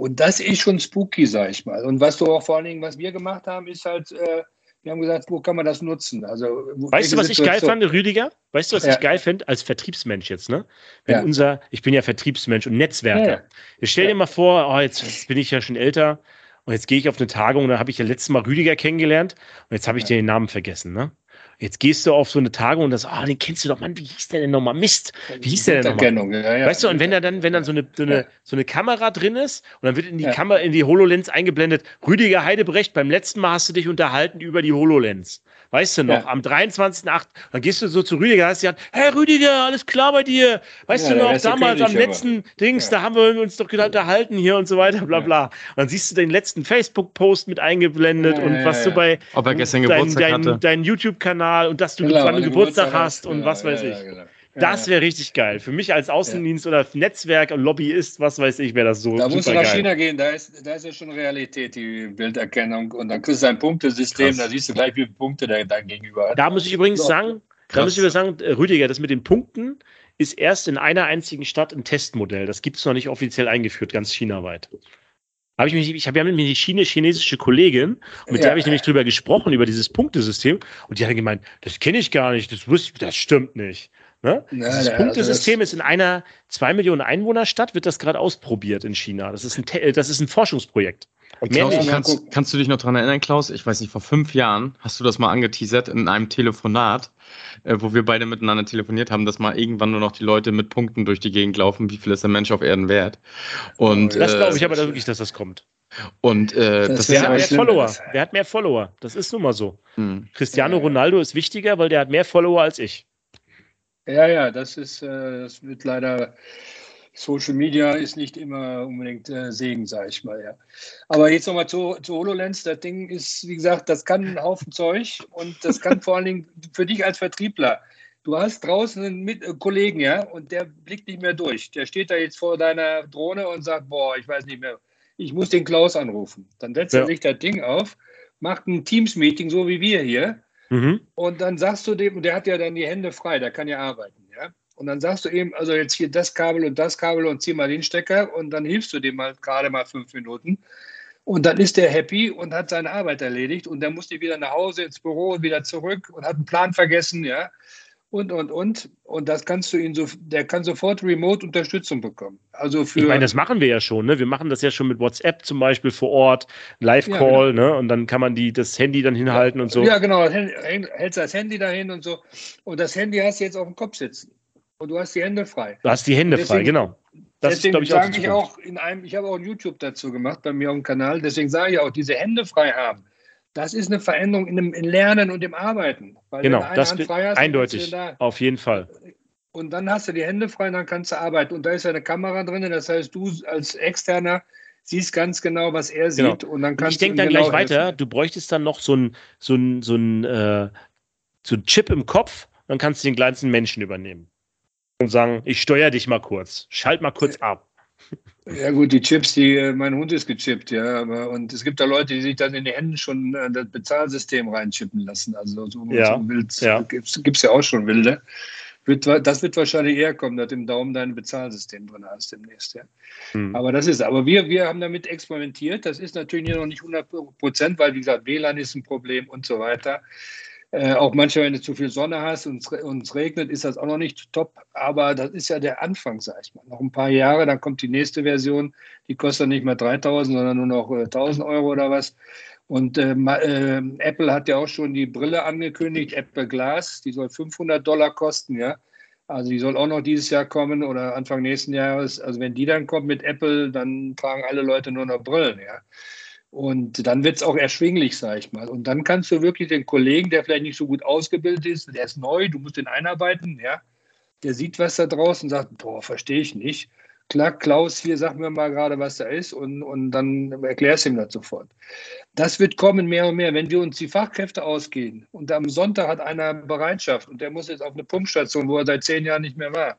Und das ist schon spooky, sag ich mal. Und was du auch vor allen Dingen, was wir gemacht haben, ist halt, äh, wir haben gesagt, wo kann man das nutzen? Also, weißt du, was ich geil fand, Rüdiger? Weißt du, was ja. ich geil finde als Vertriebsmensch jetzt, ne? Wenn ja. unser, ich bin ja Vertriebsmensch und Netzwerker. Ja. Ich stell dir mal vor, oh, jetzt, jetzt bin ich ja schon älter und jetzt gehe ich auf eine Tagung und da habe ich ja letztes Mal Rüdiger kennengelernt und jetzt habe ich den Namen vergessen, ne? Jetzt gehst du auf so eine Tagung und das, ah, den kennst du doch, Mann, wie hieß der denn nochmal? Mist, wie hieß der denn nochmal? Ja, ja. Weißt du, und wenn da dann, wenn dann so eine, so eine, so eine Kamera drin ist und dann wird in die. Kamera, in die HoloLens eingeblendet, Rüdiger Heidebrecht, beim letzten Mal hast du dich unterhalten über die HoloLens. Weißt du noch, ja. am 23.8., dann gehst du so zu Rüdiger, hast gesagt, hey Rüdiger, alles klar bei dir. Weißt ja, du noch, damals am letzten aber. Dings, ja. da haben wir uns doch unterhalten hier und so weiter, bla bla. Und dann siehst du den letzten Facebook-Post mit eingeblendet und was du bei Ob gestern dein, dein, dein YouTube-Kanal und dass du genau, wann Geburtstag, Geburtstag hast und was weiß ich. Genau. Das wäre richtig geil. Für mich als Außendienst ja. oder Netzwerk und Lobbyist, was weiß ich, wäre das so. Da musst du nach geil. China gehen, da ist, da ist ja schon Realität, die Bilderkennung. Und dann kriegst du ein Punktesystem, da siehst du gleich, wie viele Punkte der dein Gegenüber hat. Da muss ich übrigens sagen, da muss ich übrigens sagen, äh, Rüdiger, das mit den Punkten ist erst in einer einzigen Stadt ein Testmodell. Das gibt es noch nicht offiziell eingeführt, ganz chinaweit habe ich mich, ich habe ja mit mir die Chine, chinesische Kollegin, und mit ja. der habe ich nämlich drüber gesprochen, über dieses Punktesystem, und die hat gemeint, das kenne ich gar nicht, das wusste das stimmt nicht. Ne? Na, das ja, Punktesystem also ist in einer 2 Millionen Einwohnerstadt, wird das gerade ausprobiert in China. Das ist ein, das ist ein Forschungsprojekt. Klaus, kannst, kannst, du dich noch dran erinnern, Klaus? Ich weiß nicht, vor fünf Jahren hast du das mal angeteasert in einem Telefonat, äh, wo wir beide miteinander telefoniert haben, dass mal irgendwann nur noch die Leute mit Punkten durch die Gegend laufen. Wie viel ist der Mensch auf Erden wert? Und, das glaube ich äh, aber wirklich, dass das kommt. Und äh, das, das wer hat mehr Follower? Wer hat mehr Follower? Das ist nun mal so. Hm. Cristiano Ronaldo ist wichtiger, weil der hat mehr Follower als ich. Ja, ja, das ist, äh, das wird leider, Social Media ist nicht immer unbedingt äh, Segen, sage ich mal, ja. Aber jetzt nochmal zu, zu HoloLens, das Ding ist, wie gesagt, das kann ein Haufen Zeug und das kann vor allen Dingen für dich als Vertriebler. Du hast draußen einen Mit äh, Kollegen, ja, und der blickt nicht mehr durch. Der steht da jetzt vor deiner Drohne und sagt, boah, ich weiß nicht mehr, ich muss den Klaus anrufen. Dann setzt ja. er sich das Ding auf, macht ein Teams-Meeting, so wie wir hier, Mhm. Und dann sagst du dem, der hat ja dann die Hände frei, der kann ja arbeiten, ja. Und dann sagst du ihm, also jetzt hier das Kabel und das Kabel und zieh mal den Stecker und dann hilfst du dem mal gerade mal fünf Minuten. Und dann ist der happy und hat seine Arbeit erledigt und dann muss die wieder nach Hause ins Büro und wieder zurück und hat einen Plan vergessen, ja und, und, und. Und das kannst du ihn so, der kann sofort Remote-Unterstützung bekommen. Also für. Ich meine, das machen wir ja schon, ne? Wir machen das ja schon mit WhatsApp zum Beispiel vor Ort, Live-Call, ja, genau. ne? Und dann kann man die, das Handy dann hinhalten ja, und so. Ja, genau, hältst das Handy dahin und so. Und das Handy hast du jetzt auf dem Kopf sitzen. Und du hast die Hände frei. Du hast die Hände deswegen, frei, genau. Das deswegen sage ich auch in einem, ich habe auch ein YouTube dazu gemacht bei mir auf dem Kanal, deswegen sage ich auch, diese Hände frei haben das ist eine Veränderung in dem in Lernen und im Arbeiten. Weil genau, das Hand frei hast, eindeutig, da, auf jeden Fall. Und dann hast du die Hände frei und dann kannst du arbeiten. Und da ist ja eine Kamera drin, das heißt, du als Externer siehst ganz genau, was er genau. sieht. Und dann kannst ich denke dann genau gleich weiter, helfen. du bräuchtest dann noch so ein, so ein, so ein, äh, so ein Chip im Kopf, dann kannst du den kleinsten Menschen übernehmen. Und sagen, ich steuere dich mal kurz, schalt mal kurz ab. Ja gut, die Chips, die, äh, mein Hund ist gechippt, ja, aber und es gibt da Leute, die sich dann in die Hände schon äh, das Bezahlsystem reinchippen lassen. Also so, ja, so wild ja. gibt es ja auch schon wilde. Wird, das wird wahrscheinlich eher kommen, dass im Daumen dein Bezahlsystem drin hast demnächst, ja. Hm. Aber das ist, aber wir, wir haben damit experimentiert. Das ist natürlich noch nicht 100 Prozent, weil wie gesagt, WLAN ist ein Problem und so weiter. Äh, auch manchmal, wenn du zu viel Sonne hast und es regnet, ist das auch noch nicht top. Aber das ist ja der Anfang, sag ich mal. Noch ein paar Jahre, dann kommt die nächste Version. Die kostet nicht mehr 3000, sondern nur noch äh, 1000 Euro oder was. Und äh, äh, Apple hat ja auch schon die Brille angekündigt, Apple Glass. Die soll 500 Dollar kosten, ja. Also die soll auch noch dieses Jahr kommen oder Anfang nächsten Jahres. Also wenn die dann kommt mit Apple, dann tragen alle Leute nur noch Brillen, ja. Und dann wird es auch erschwinglich, sage ich mal. Und dann kannst du wirklich den Kollegen, der vielleicht nicht so gut ausgebildet ist, der ist neu, du musst den einarbeiten, ja, der sieht was da draußen und sagt, boah, verstehe ich nicht. Klar, Klaus, hier sag mir mal gerade, was da ist und, und dann erklärst du ihm das sofort. Das wird kommen mehr und mehr, wenn wir uns die Fachkräfte ausgehen und am Sonntag hat einer Bereitschaft und der muss jetzt auf eine Pumpstation, wo er seit zehn Jahren nicht mehr war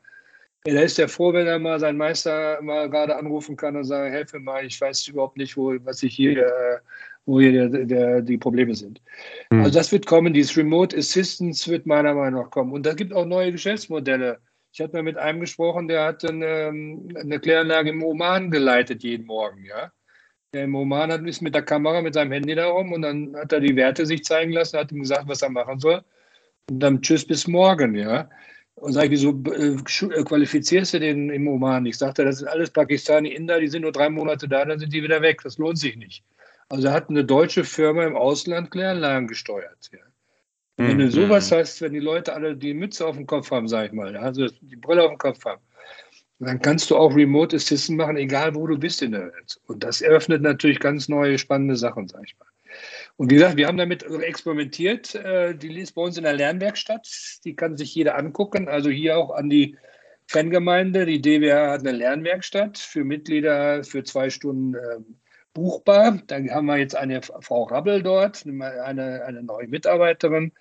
ja, da ist er froh, wenn er mal seinen Meister mal gerade anrufen kann und sagen, helfe mal, ich weiß überhaupt nicht, wo, was ich hier, äh, wo hier der, der, die Probleme sind. Mhm. Also das wird kommen, dieses Remote Assistance wird meiner Meinung nach kommen. Und da gibt auch neue Geschäftsmodelle. Ich hatte mal mit einem gesprochen, der hat eine, eine Kläranlage im Oman geleitet jeden Morgen, ja. Der im Oman hat, ist mit der Kamera, mit seinem Handy da rum und dann hat er die Werte sich zeigen lassen, hat ihm gesagt, was er machen soll. Und dann tschüss bis morgen, ja. Und sage ich, wieso äh, äh, qualifizierst du den im Oman? Ich sagte, das sind alles Pakistani, Inder, die sind nur drei Monate da, dann sind die wieder weg. Das lohnt sich nicht. Also hat eine deutsche Firma im Ausland Kläranlagen gesteuert. Ja. Und wenn du mhm. sowas hast, wenn die Leute alle die Mütze auf dem Kopf haben, sag ich mal, also die Brille auf dem Kopf haben, dann kannst du auch Remote Assistant machen, egal wo du bist in der Welt. Und das eröffnet natürlich ganz neue, spannende Sachen, sag ich mal. Und wie gesagt, wir haben damit experimentiert. Äh, die ist bei uns in der Lernwerkstatt. Die kann sich jeder angucken. Also hier auch an die Fangemeinde. Die DWH hat eine Lernwerkstatt für Mitglieder für zwei Stunden ähm, buchbar. Dann haben wir jetzt eine Frau Rabbel dort, eine, eine neue Mitarbeiterin.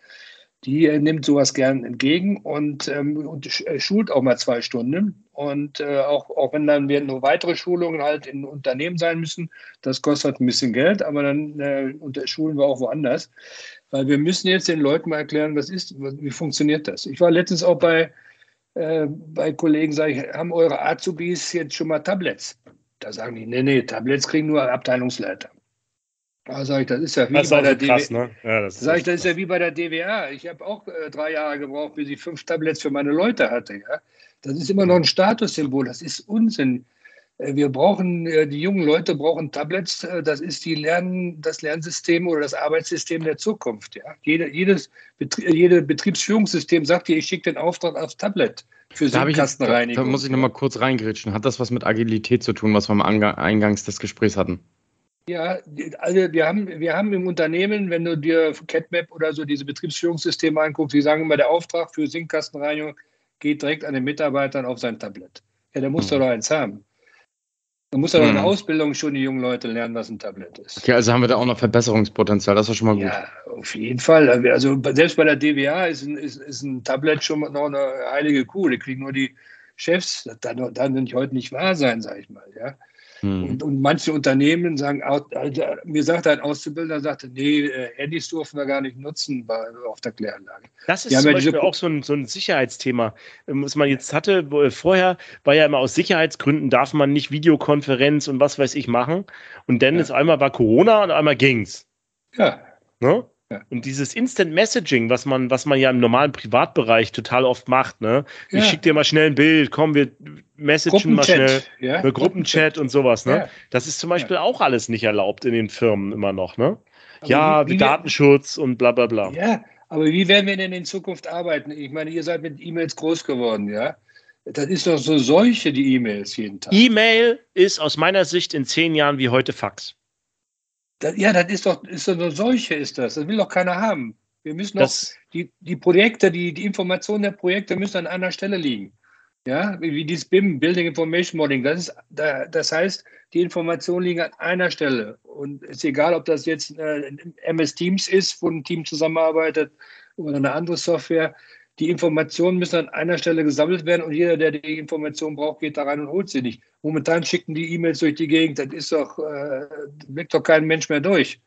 Die äh, nimmt sowas gern entgegen und, ähm, und äh, schult auch mal zwei Stunden. Und äh, auch, auch wenn dann wir nur weitere Schulungen halt in Unternehmen sein müssen, das kostet ein bisschen Geld, aber dann äh, schulen wir auch woanders. Weil wir müssen jetzt den Leuten mal erklären, was ist, wie funktioniert das. Ich war letztens auch bei, äh, bei Kollegen, sage ich, haben eure Azubis jetzt schon mal Tablets? Da sagen die, nee, nee, Tablets kriegen nur Abteilungsleiter. Da sage ich, das ist ja wie das bei der DWA. Ne? Ja, das sag ich, das ist ja wie bei der DWA. Ich habe auch äh, drei Jahre gebraucht, bis ich fünf Tablets für meine Leute hatte. Ja? Das ist immer noch ein Statussymbol. Das ist Unsinn. Äh, wir brauchen, äh, die jungen Leute brauchen Tablets. Äh, das ist die Lern, das Lernsystem oder das Arbeitssystem der Zukunft. Ja? Jede, jedes Betrie jede Betriebsführungssystem sagt dir, ich schicke den Auftrag aufs Tablet für da Sandkastenreinigung. Da muss ich nochmal kurz reingrätschen. Hat das was mit Agilität zu tun, was wir am Eingangs des Gesprächs hatten? Ja, also wir haben, wir haben im Unternehmen, wenn du dir CatMap oder so diese Betriebsführungssysteme anguckst, die sagen immer, der Auftrag für Sinkkastenreinigung geht direkt an den Mitarbeitern auf sein Tablet. Ja, der muss mhm. doch eins haben. Da muss doch mhm. in der Ausbildung schon die jungen Leute lernen, was ein Tablet ist. Okay, also haben wir da auch noch Verbesserungspotenzial, das ist schon mal gut. Ja, auf jeden Fall. Also selbst bei der DWA ist ein, ist, ist ein Tablet schon noch eine heilige Kuh. Die kriegen nur die Chefs. Das kann, kann heute nicht wahr sein, sage ich mal. Ja. Hm. Und, und, manche Unternehmen sagen, also, mir sagt ein Auszubildender, sagte, nee, äh, Handys dürfen wir gar nicht nutzen bei, auf der Kläranlage. Das ist zum ja Beispiel auch so ein, so ein Sicherheitsthema, ähm, was man jetzt hatte. Vorher war ja immer aus Sicherheitsgründen darf man nicht Videokonferenz und was weiß ich machen. Und dann ja. ist einmal war Corona und einmal ging's. Ja. Ne? Ja. Und dieses Instant Messaging, was man, was man ja im normalen Privatbereich total oft macht, ne? Ich schicke dir mal schnell ein Bild, komm, wir messagen mal schnell. Ja? Gruppenchat, Gruppenchat und sowas, ne? Ja. Das ist zum Beispiel auch alles nicht erlaubt in den Firmen immer noch, ne? Aber ja, wie, wie Datenschutz wir, und bla bla bla. Ja, aber wie werden wir denn in Zukunft arbeiten? Ich meine, ihr seid mit E-Mails groß geworden, ja? Das ist doch so Seuche, die E-Mails jeden Tag. E-Mail ist aus meiner Sicht in zehn Jahren wie heute Fax. Das, ja, das ist doch, ist doch eine Seuche, ist das. Das will doch keiner haben. Wir müssen doch, die, die Projekte, die, die Informationen der Projekte müssen an einer Stelle liegen. Ja, wie, wie dieses BIM, Building Information Modeling. Das, ist, das heißt, die Informationen liegen an einer Stelle. Und es ist egal, ob das jetzt äh, MS Teams ist, wo ein Team zusammenarbeitet oder eine andere Software die Informationen müssen an einer Stelle gesammelt werden und jeder, der die Information braucht, geht da rein und holt sie nicht. Momentan schicken die E-Mails durch die Gegend, das ist doch, äh, blickt doch kein Mensch mehr durch.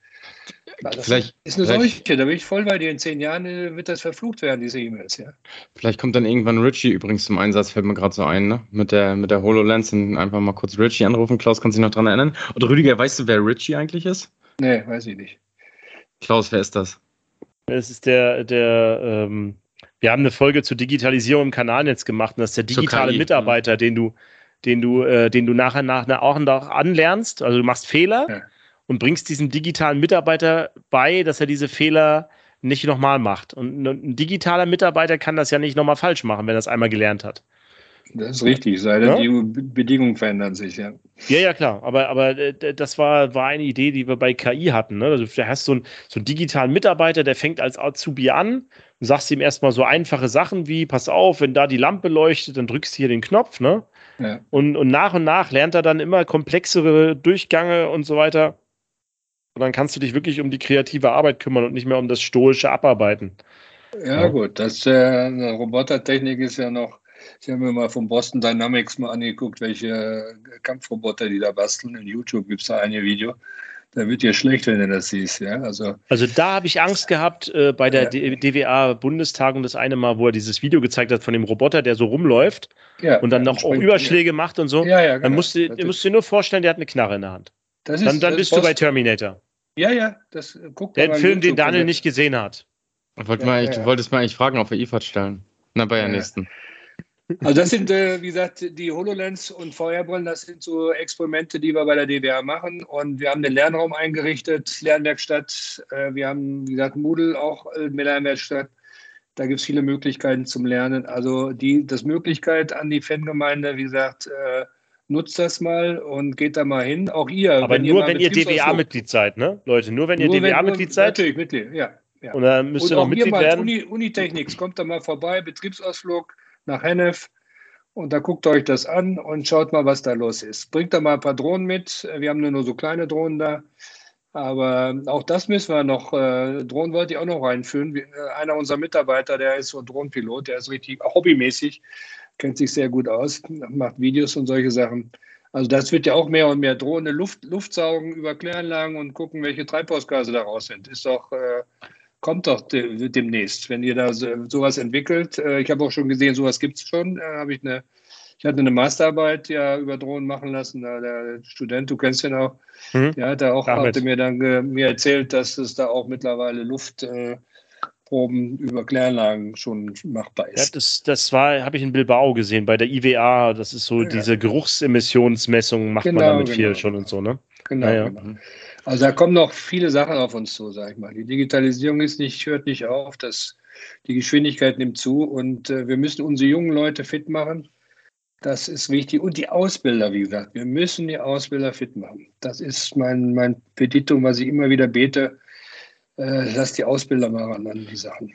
Das vielleicht, ist eine Seuche, da bin ich voll bei dir. In zehn Jahren äh, wird das verflucht werden, diese E-Mails, ja. Vielleicht kommt dann irgendwann Richie übrigens zum Einsatz, fällt mir gerade so ein, ne? Mit der, mit der HoloLens und einfach mal kurz Richie anrufen. Klaus, kannst du dich noch dran erinnern? Oder Rüdiger, weißt du, wer Richie eigentlich ist? Nee, weiß ich nicht. Klaus, wer ist das? Es ist der, der, ähm, wir haben eine Folge zur Digitalisierung im Kanalnetz gemacht und das ist der digitale Mitarbeiter, den du, den du, äh, den du nachher nach auch noch anlernst. Also du machst Fehler ja. und bringst diesem digitalen Mitarbeiter bei, dass er diese Fehler nicht nochmal macht. Und ein digitaler Mitarbeiter kann das ja nicht nochmal falsch machen, wenn er es einmal gelernt hat. Das ist richtig, sei denn ja? die Bedingungen verändern sich, ja. Ja, ja, klar. Aber, aber äh, das war, war eine Idee, die wir bei KI hatten. Ne? Also, du hast so einen, so einen digitalen Mitarbeiter, der fängt als Azubi an und sagst ihm erstmal so einfache Sachen wie: Pass auf, wenn da die Lampe leuchtet, dann drückst du hier den Knopf. Ne? Ja. Und, und nach und nach lernt er dann immer komplexere Durchgänge und so weiter. Und dann kannst du dich wirklich um die kreative Arbeit kümmern und nicht mehr um das stoische Abarbeiten. Ja, ja. gut. Das äh, Robotertechnik ist ja noch ich habe mir mal von Boston Dynamics mal angeguckt, welche Kampfroboter die da basteln. In YouTube gibt es da ein Video. Da wird dir schlecht, wenn du das siehst. Ja? Also, also da habe ich Angst gehabt äh, bei der ja. DWA-Bundestagung das eine Mal, wo er dieses Video gezeigt hat von dem Roboter, der so rumläuft ja, und dann noch auch Überschläge ja. macht und so. Ja, ja, genau. Dann musst du, musst du dir nur vorstellen, der hat eine Knarre in der Hand. Ist, dann dann bist du bei Terminator. Ja, ja, das guckt Der Film, den Daniel nicht gesehen hat. Wollt mal, du wolltest mal eigentlich fragen, ob wir IFAD stellen. Na, bei der nächsten. Also das sind, äh, wie gesagt, die HoloLens und VR-Brillen, das sind so Experimente, die wir bei der DWA machen. Und wir haben den Lernraum eingerichtet, Lernwerkstatt. Äh, wir haben, wie gesagt, Moodle auch äh, eine Lernwerkstatt. Da gibt es viele Möglichkeiten zum Lernen. Also die, das Möglichkeit an die Fangemeinde, wie gesagt, äh, nutzt das mal und geht da mal hin. Auch ihr. Aber wenn nur, ihr wenn ihr DWA-Mitglied seid, ne? Leute, nur wenn ihr DWA-Mitglied seid. Natürlich, Mitglied, ja. ja. Und dann müsst ihr noch Mitglied werden. Uni, Unitechnics, kommt da mal vorbei, Betriebsausflug nach Hennef und da guckt euch das an und schaut mal, was da los ist. Bringt da mal ein paar Drohnen mit. Wir haben nur so kleine Drohnen da. Aber auch das müssen wir noch, äh, Drohnen wollte ich auch noch reinführen. Äh, einer unserer Mitarbeiter, der ist so Drohnenpilot, der ist richtig hobbymäßig, kennt sich sehr gut aus, macht Videos und solche Sachen. Also das wird ja auch mehr und mehr Drohne Luft, Luft saugen über Kläranlagen und gucken, welche Treibhausgase daraus sind. Ist doch äh, kommt doch de demnächst, wenn ihr da so, sowas entwickelt. Äh, ich habe auch schon gesehen, sowas gibt es schon. Äh, habe ich eine, Ich hatte eine Masterarbeit ja über Drohnen machen lassen. Der Student, du kennst ihn auch, mhm. der hat da auch, hatte mir dann mir erzählt, dass es da auch mittlerweile Luftproben äh, über Kläranlagen schon machbar ist. Ja, das, das war, habe ich in Bilbao gesehen, bei der IWA. Das ist so ja. diese Geruchsemissionsmessung macht genau, man damit genau. viel schon und so, ne? Genau, ja, genau. Also da kommen noch viele Sachen auf uns zu, sag ich mal. Die Digitalisierung ist nicht, hört nicht auf, das, die Geschwindigkeit nimmt zu und äh, wir müssen unsere jungen Leute fit machen. Das ist wichtig. Und die Ausbilder, wie gesagt, wir müssen die Ausbilder fit machen. Das ist mein, mein Petitum, was ich immer wieder bete. Äh, lass die Ausbilder mal ran an die Sachen.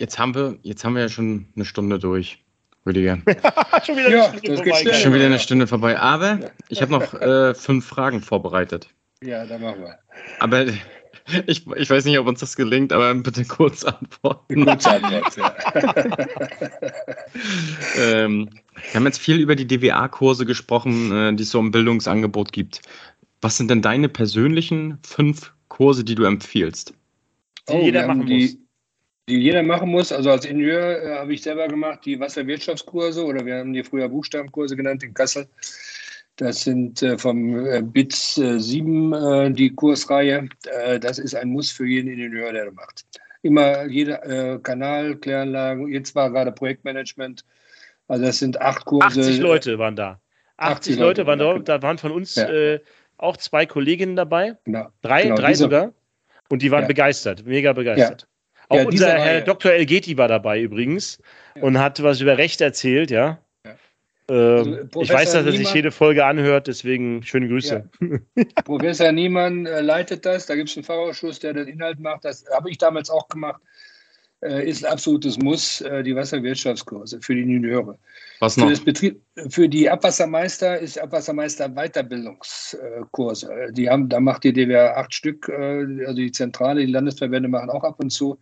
Jetzt haben wir, jetzt haben wir ja schon eine Stunde durch, Rüdiger. [laughs] schon wieder, ja, schon wieder eine Stunde vorbei. Aber ich habe noch äh, fünf Fragen vorbereitet. Ja, dann machen wir. Aber [laughs] ich, ich weiß nicht, ob uns das gelingt, aber bitte kurz antworten. Kurz antworten, ja. [laughs] ähm, wir haben jetzt viel über die DWA-Kurse gesprochen, äh, die es so im Bildungsangebot gibt. Was sind denn deine persönlichen fünf Kurse, die du empfiehlst? Die oh, jeder machen die, muss. Die jeder machen muss. Also als Ingenieur äh, habe ich selber gemacht die Wasserwirtschaftskurse oder wir haben die früher Buchstabenkurse genannt in Kassel. Das sind äh, vom äh, BITS äh, 7 äh, die Kursreihe. Äh, das ist ein Muss für jeden Ingenieur, der das macht. Immer jeder äh, Kanal, Kläranlagen, jetzt war gerade Projektmanagement. Also das sind acht Kurse. 80 Leute waren da. 80, 80 Leute waren da. Da waren von uns ja. auch zwei Kolleginnen dabei. Genau. Drei, genau, drei sogar. Und die waren ja. begeistert, mega begeistert. Ja. Auch unser Herr Dr. Elgeti war dabei übrigens und hat was über Recht erzählt, ja. Also, ähm, ich weiß, dass er sich jede Folge anhört, deswegen schöne Grüße. Ja. [laughs] Professor Niemann äh, leitet das, da gibt es einen Fachausschuss, der den Inhalt macht. Das habe ich damals auch gemacht. Äh, ist ein absolutes Muss, äh, die Wasserwirtschaftskurse für die Ingenieure. Was noch? Für, Betrieb, für die Abwassermeister ist Abwassermeister Weiterbildungskurse. Die haben, da macht die DWR acht Stück, äh, also die Zentrale, die Landesverbände machen auch ab und zu.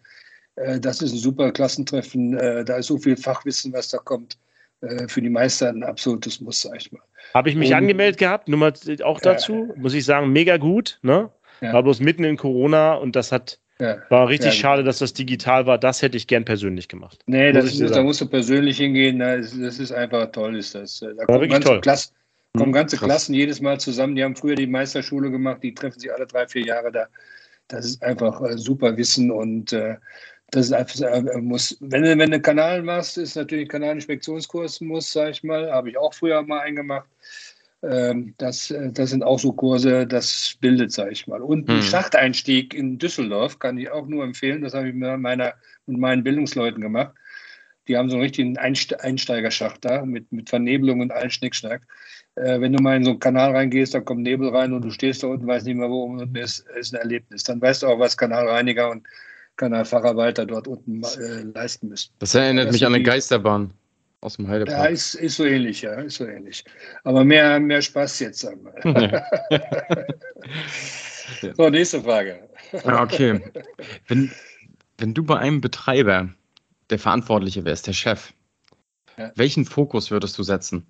Äh, das ist ein super Klassentreffen. Äh, da ist so viel Fachwissen, was da kommt. Äh, für die Meister ein absolutes Muss, sag ich mal. Habe ich mich Und, angemeldet gehabt, Nummer auch dazu, ja, muss ich sagen, mega gut. Ne? Ja. War bloß mitten in Corona und das hat ja, war richtig schade, dass das digital war. Das hätte ich gern persönlich gemacht. Nee, das ist, da musst du persönlich hingehen. Das ist einfach toll, ist das. Da kommen ganze, toll. Klassen, kommen hm, ganze Klassen jedes Mal zusammen. Die haben früher die Meisterschule gemacht, die treffen sich alle drei, vier Jahre da. Das ist einfach super Wissen und äh, das ist einfach, äh, muss, wenn, wenn du einen Kanal machst, ist natürlich ein Kanalinspektionskurs muss, sag ich mal, habe ich auch früher mal eingemacht. Ähm, das, äh, das sind auch so Kurse, das bildet, sag ich mal. Und ein hm. Schachteinstieg in Düsseldorf kann ich auch nur empfehlen. Das habe ich mit, meiner, mit meinen Bildungsleuten gemacht. Die haben so einen richtigen Einsteigerschacht da mit, mit Vernebelung und allen Schnickschnack. Äh, wenn du mal in so einen Kanal reingehst, da kommt Nebel rein und du stehst da unten, weißt nicht mehr, wo unten ist, ist ein Erlebnis. Dann weißt du auch, was Kanalreiniger und Kanalfacharbeiter dort unten äh, leisten müssen. Das erinnert das mich an eine Geisterbahn aus dem Heidepark. Ja, ist, ist so ähnlich, ja, ist so ähnlich. Aber mehr, mehr Spaß jetzt, sagen wir. [laughs] Ja. so, nächste Frage. Ja, okay. Wenn, wenn du bei einem Betreiber der Verantwortliche wärst, der Chef, ja. welchen Fokus würdest du setzen?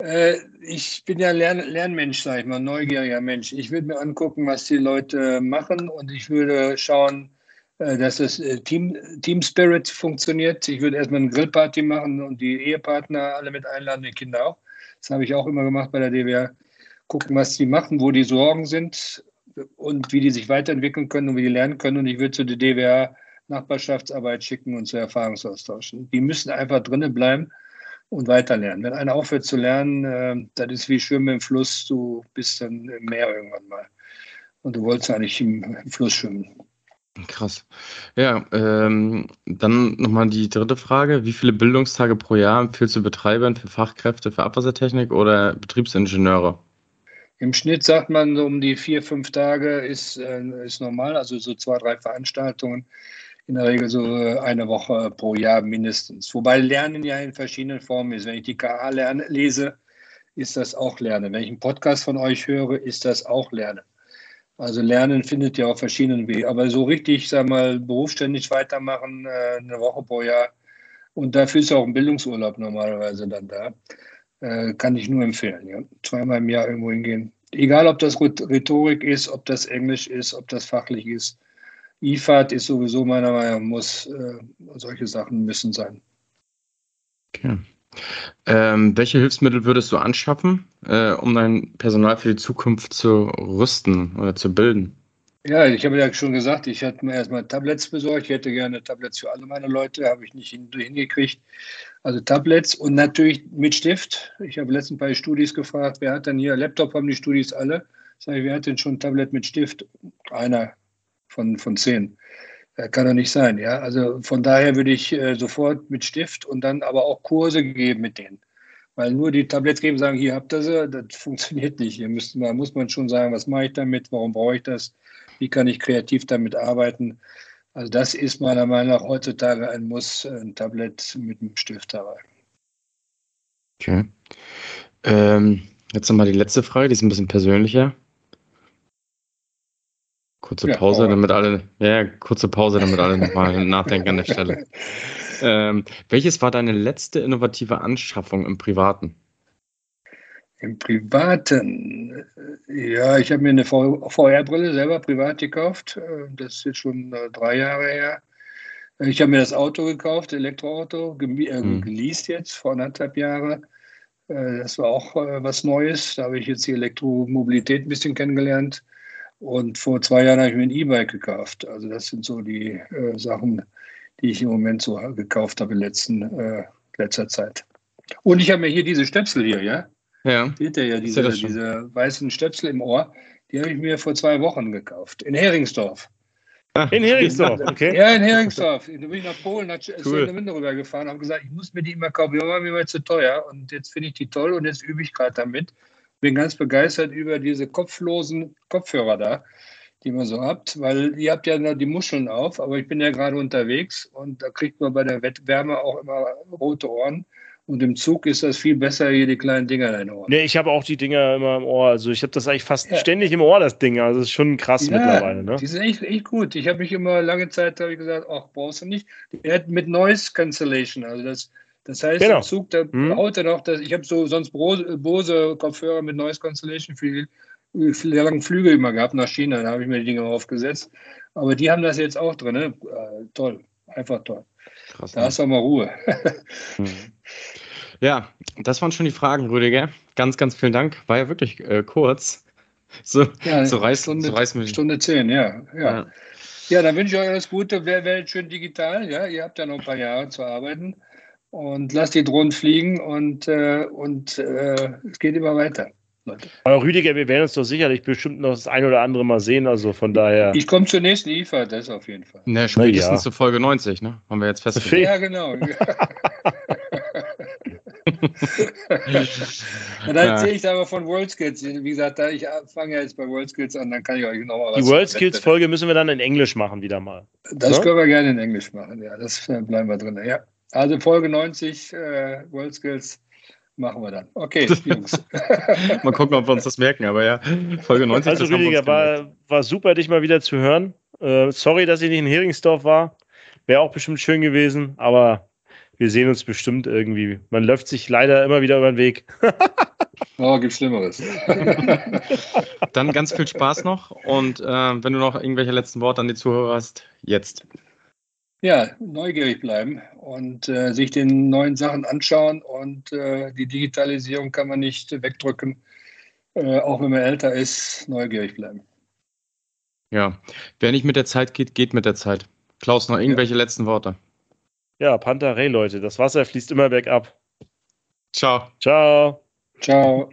Äh, ich bin ja Lern Lernmensch, sag ich mal, neugieriger Mensch. Ich würde mir angucken, was die Leute machen und ich würde schauen, äh, dass das äh, Team, Team Spirit funktioniert. Ich würde erstmal eine Grillparty machen und die Ehepartner alle mit einladen, die Kinder auch. Das habe ich auch immer gemacht bei der DWR. Gucken, was die machen, wo die Sorgen sind und wie die sich weiterentwickeln können und wie die lernen können. Und ich würde zu der DWR Nachbarschaftsarbeit schicken und zu Erfahrungsaustauschen. Die müssen einfach drinnen bleiben und weiterlernen. Wenn einer aufhört zu lernen, äh, das ist wie Schwimmen im Fluss, du bist dann im Meer irgendwann mal. Und du wolltest eigentlich im, im Fluss schwimmen. Krass. Ja, ähm, dann nochmal die dritte Frage. Wie viele Bildungstage pro Jahr empfiehlst du Betreibern für Fachkräfte für Abwassertechnik oder Betriebsingenieure? Im Schnitt sagt man, so um die vier, fünf Tage ist, äh, ist normal, also so zwei, drei Veranstaltungen in der Regel so eine Woche pro Jahr mindestens. Wobei Lernen ja in verschiedenen Formen ist. Wenn ich die KA lerne, lese, ist das auch Lernen. Wenn ich einen Podcast von euch höre, ist das auch Lernen. Also Lernen findet ja auf verschiedenen Wegen. Aber so richtig, sag mal, berufsständig weitermachen, äh, eine Woche pro Jahr. Und dafür ist auch ein Bildungsurlaub normalerweise dann da. Äh, kann ich nur empfehlen. Ja. Zweimal im Jahr irgendwo hingehen. Egal, ob das Rhetorik ist, ob das Englisch ist, ob das fachlich ist. IFAD ist sowieso meiner Meinung nach, muss, äh, solche Sachen müssen sein. Okay. Ähm, welche Hilfsmittel würdest du anschaffen, äh, um dein Personal für die Zukunft zu rüsten oder zu bilden? Ja, ich habe ja schon gesagt, ich hatte mir erstmal Tablets besorgt. Ich hätte gerne Tablets für alle meine Leute, habe ich nicht hingekriegt. Also Tablets und natürlich mit Stift. Ich habe letztens bei Studis gefragt, wer hat denn hier, Laptop haben die Studis alle. Sag ich, wer hat denn schon ein Tablet mit Stift? Einer von, von zehn. Kann doch nicht sein, ja. Also von daher würde ich äh, sofort mit Stift und dann aber auch Kurse geben mit denen. Weil nur die Tablets geben, sagen, hier habt ihr sie, das [laughs] funktioniert nicht. Hier müsste man, muss man schon sagen, was mache ich damit, warum brauche ich das, wie kann ich kreativ damit arbeiten. Also das ist meiner Meinung nach heutzutage ein Muss, ein Tablet mit einem Stift dabei. Okay. Ähm, jetzt nochmal die letzte Frage, die ist ein bisschen persönlicher. Kurze Pause, ja, damit alle, ja, kurze Pause, damit alle nochmal [laughs] nachdenken an der Stelle. Ähm, welches war deine letzte innovative Anschaffung im Privaten? Im Privaten, ja, ich habe mir eine VR-Brille selber privat gekauft. Das ist jetzt schon äh, drei Jahre her. Ich habe mir das Auto gekauft, Elektroauto, äh, hm. geleast jetzt vor anderthalb Jahren. Äh, das war auch was Neues. Da habe ich jetzt die Elektromobilität ein bisschen kennengelernt. Und vor zwei Jahren habe ich mir ein E-Bike gekauft. Also das sind so die äh, Sachen, die ich im Moment so gekauft habe in letzten, äh, letzter Zeit. Und ich habe mir hier diese Stöpsel hier, ja? Ja. Seht ihr ja, diese, diese weißen Stöpsel im Ohr, die habe ich mir vor zwei Wochen gekauft. In Heringsdorf. Ah, in Heringsdorf, okay. Ja, in Heringsdorf. Da bin ich nach Polen, nach cool. Winde rübergefahren, habe gesagt, ich muss mir die immer kaufen. Die waren mir mal zu teuer. Und jetzt finde ich die toll und jetzt übe ich gerade damit bin ganz begeistert über diese kopflosen Kopfhörer da, die man so habt, weil ihr habt ja die Muscheln auf, aber ich bin ja gerade unterwegs und da kriegt man bei der Wettwärme auch immer rote Ohren. Und im Zug ist das viel besser, hier die kleinen Dinger in den Ohren. Nee, ich habe auch die Dinger immer im Ohr. Also ich habe das eigentlich fast ja. ständig im Ohr, das Ding. Also das ist schon krass ja, mittlerweile. Ne? Die sind echt, echt gut. Ich habe mich immer lange Zeit ich gesagt, ach, brauchst du nicht. Der hat mit Noise Cancellation, also das das heißt, genau. im Zug, da hm. haut er noch, dass, ich habe so sonst Bose-Kopfhörer mit Noise Constellation für die, für die langen Flüge immer gehabt nach China, da habe ich mir die Dinge aufgesetzt. Aber die haben das jetzt auch drin, ne? Äh, toll, einfach toll. Krass, da ne? hast du mal Ruhe. hm. Ja, das waren schon die Fragen, Rüdiger. Ganz, ganz vielen Dank. War ja wirklich äh, kurz. So, ja, so reißt Stunde, so reißt Stunde zehn, ja. ja. ja. Ja, dann wünsche ich euch alles Gute. Wer wählt schön digital? Ja, ihr habt ja noch ein paar Jahre zu arbeiten und lasst die Drohnen fliegen und, äh, und äh, es geht immer weiter. Leute. Aber Rüdiger, wir werden uns doch sicherlich bestimmt noch das ein oder andere mal sehen, also von daher. Ich komme zur nächsten IFA, das auf jeden Fall. Ne, spätestens ja. zur Folge 90, ne? Haben wir jetzt festgestellt. Ja, genau. und [laughs] [laughs] dann erzähle ich aber von WorldSkills. Wie gesagt, ich fange ja jetzt bei WorldSkills an, dann kann ich euch noch mal was Die WorldSkills-Folge müssen wir dann in Englisch machen, wieder mal. Das so? können wir gerne in Englisch machen, ja. Das bleiben wir drin, ja. Also Folge 90 äh, World Skills machen wir dann. Okay, [laughs] Jungs. [laughs] mal gucken, ob wir uns das merken, aber ja, Folge 90. Also Rüdiger, war, war super, dich mal wieder zu hören. Äh, sorry, dass ich nicht in Heringsdorf war. Wäre auch bestimmt schön gewesen, aber wir sehen uns bestimmt irgendwie. Man läuft sich leider immer wieder über den Weg. [laughs] oh, gibt Schlimmeres. Dann ganz viel Spaß noch und äh, wenn du noch irgendwelche letzten Worte an die Zuhörer hast, jetzt. Ja, neugierig bleiben und äh, sich den neuen Sachen anschauen. Und äh, die Digitalisierung kann man nicht wegdrücken, äh, auch wenn man älter ist, neugierig bleiben. Ja, wer nicht mit der Zeit geht, geht mit der Zeit. Klaus, noch irgendwelche ja. letzten Worte? Ja, Pantarei, Leute, das Wasser fließt immer bergab. Ciao. Ciao. Ciao.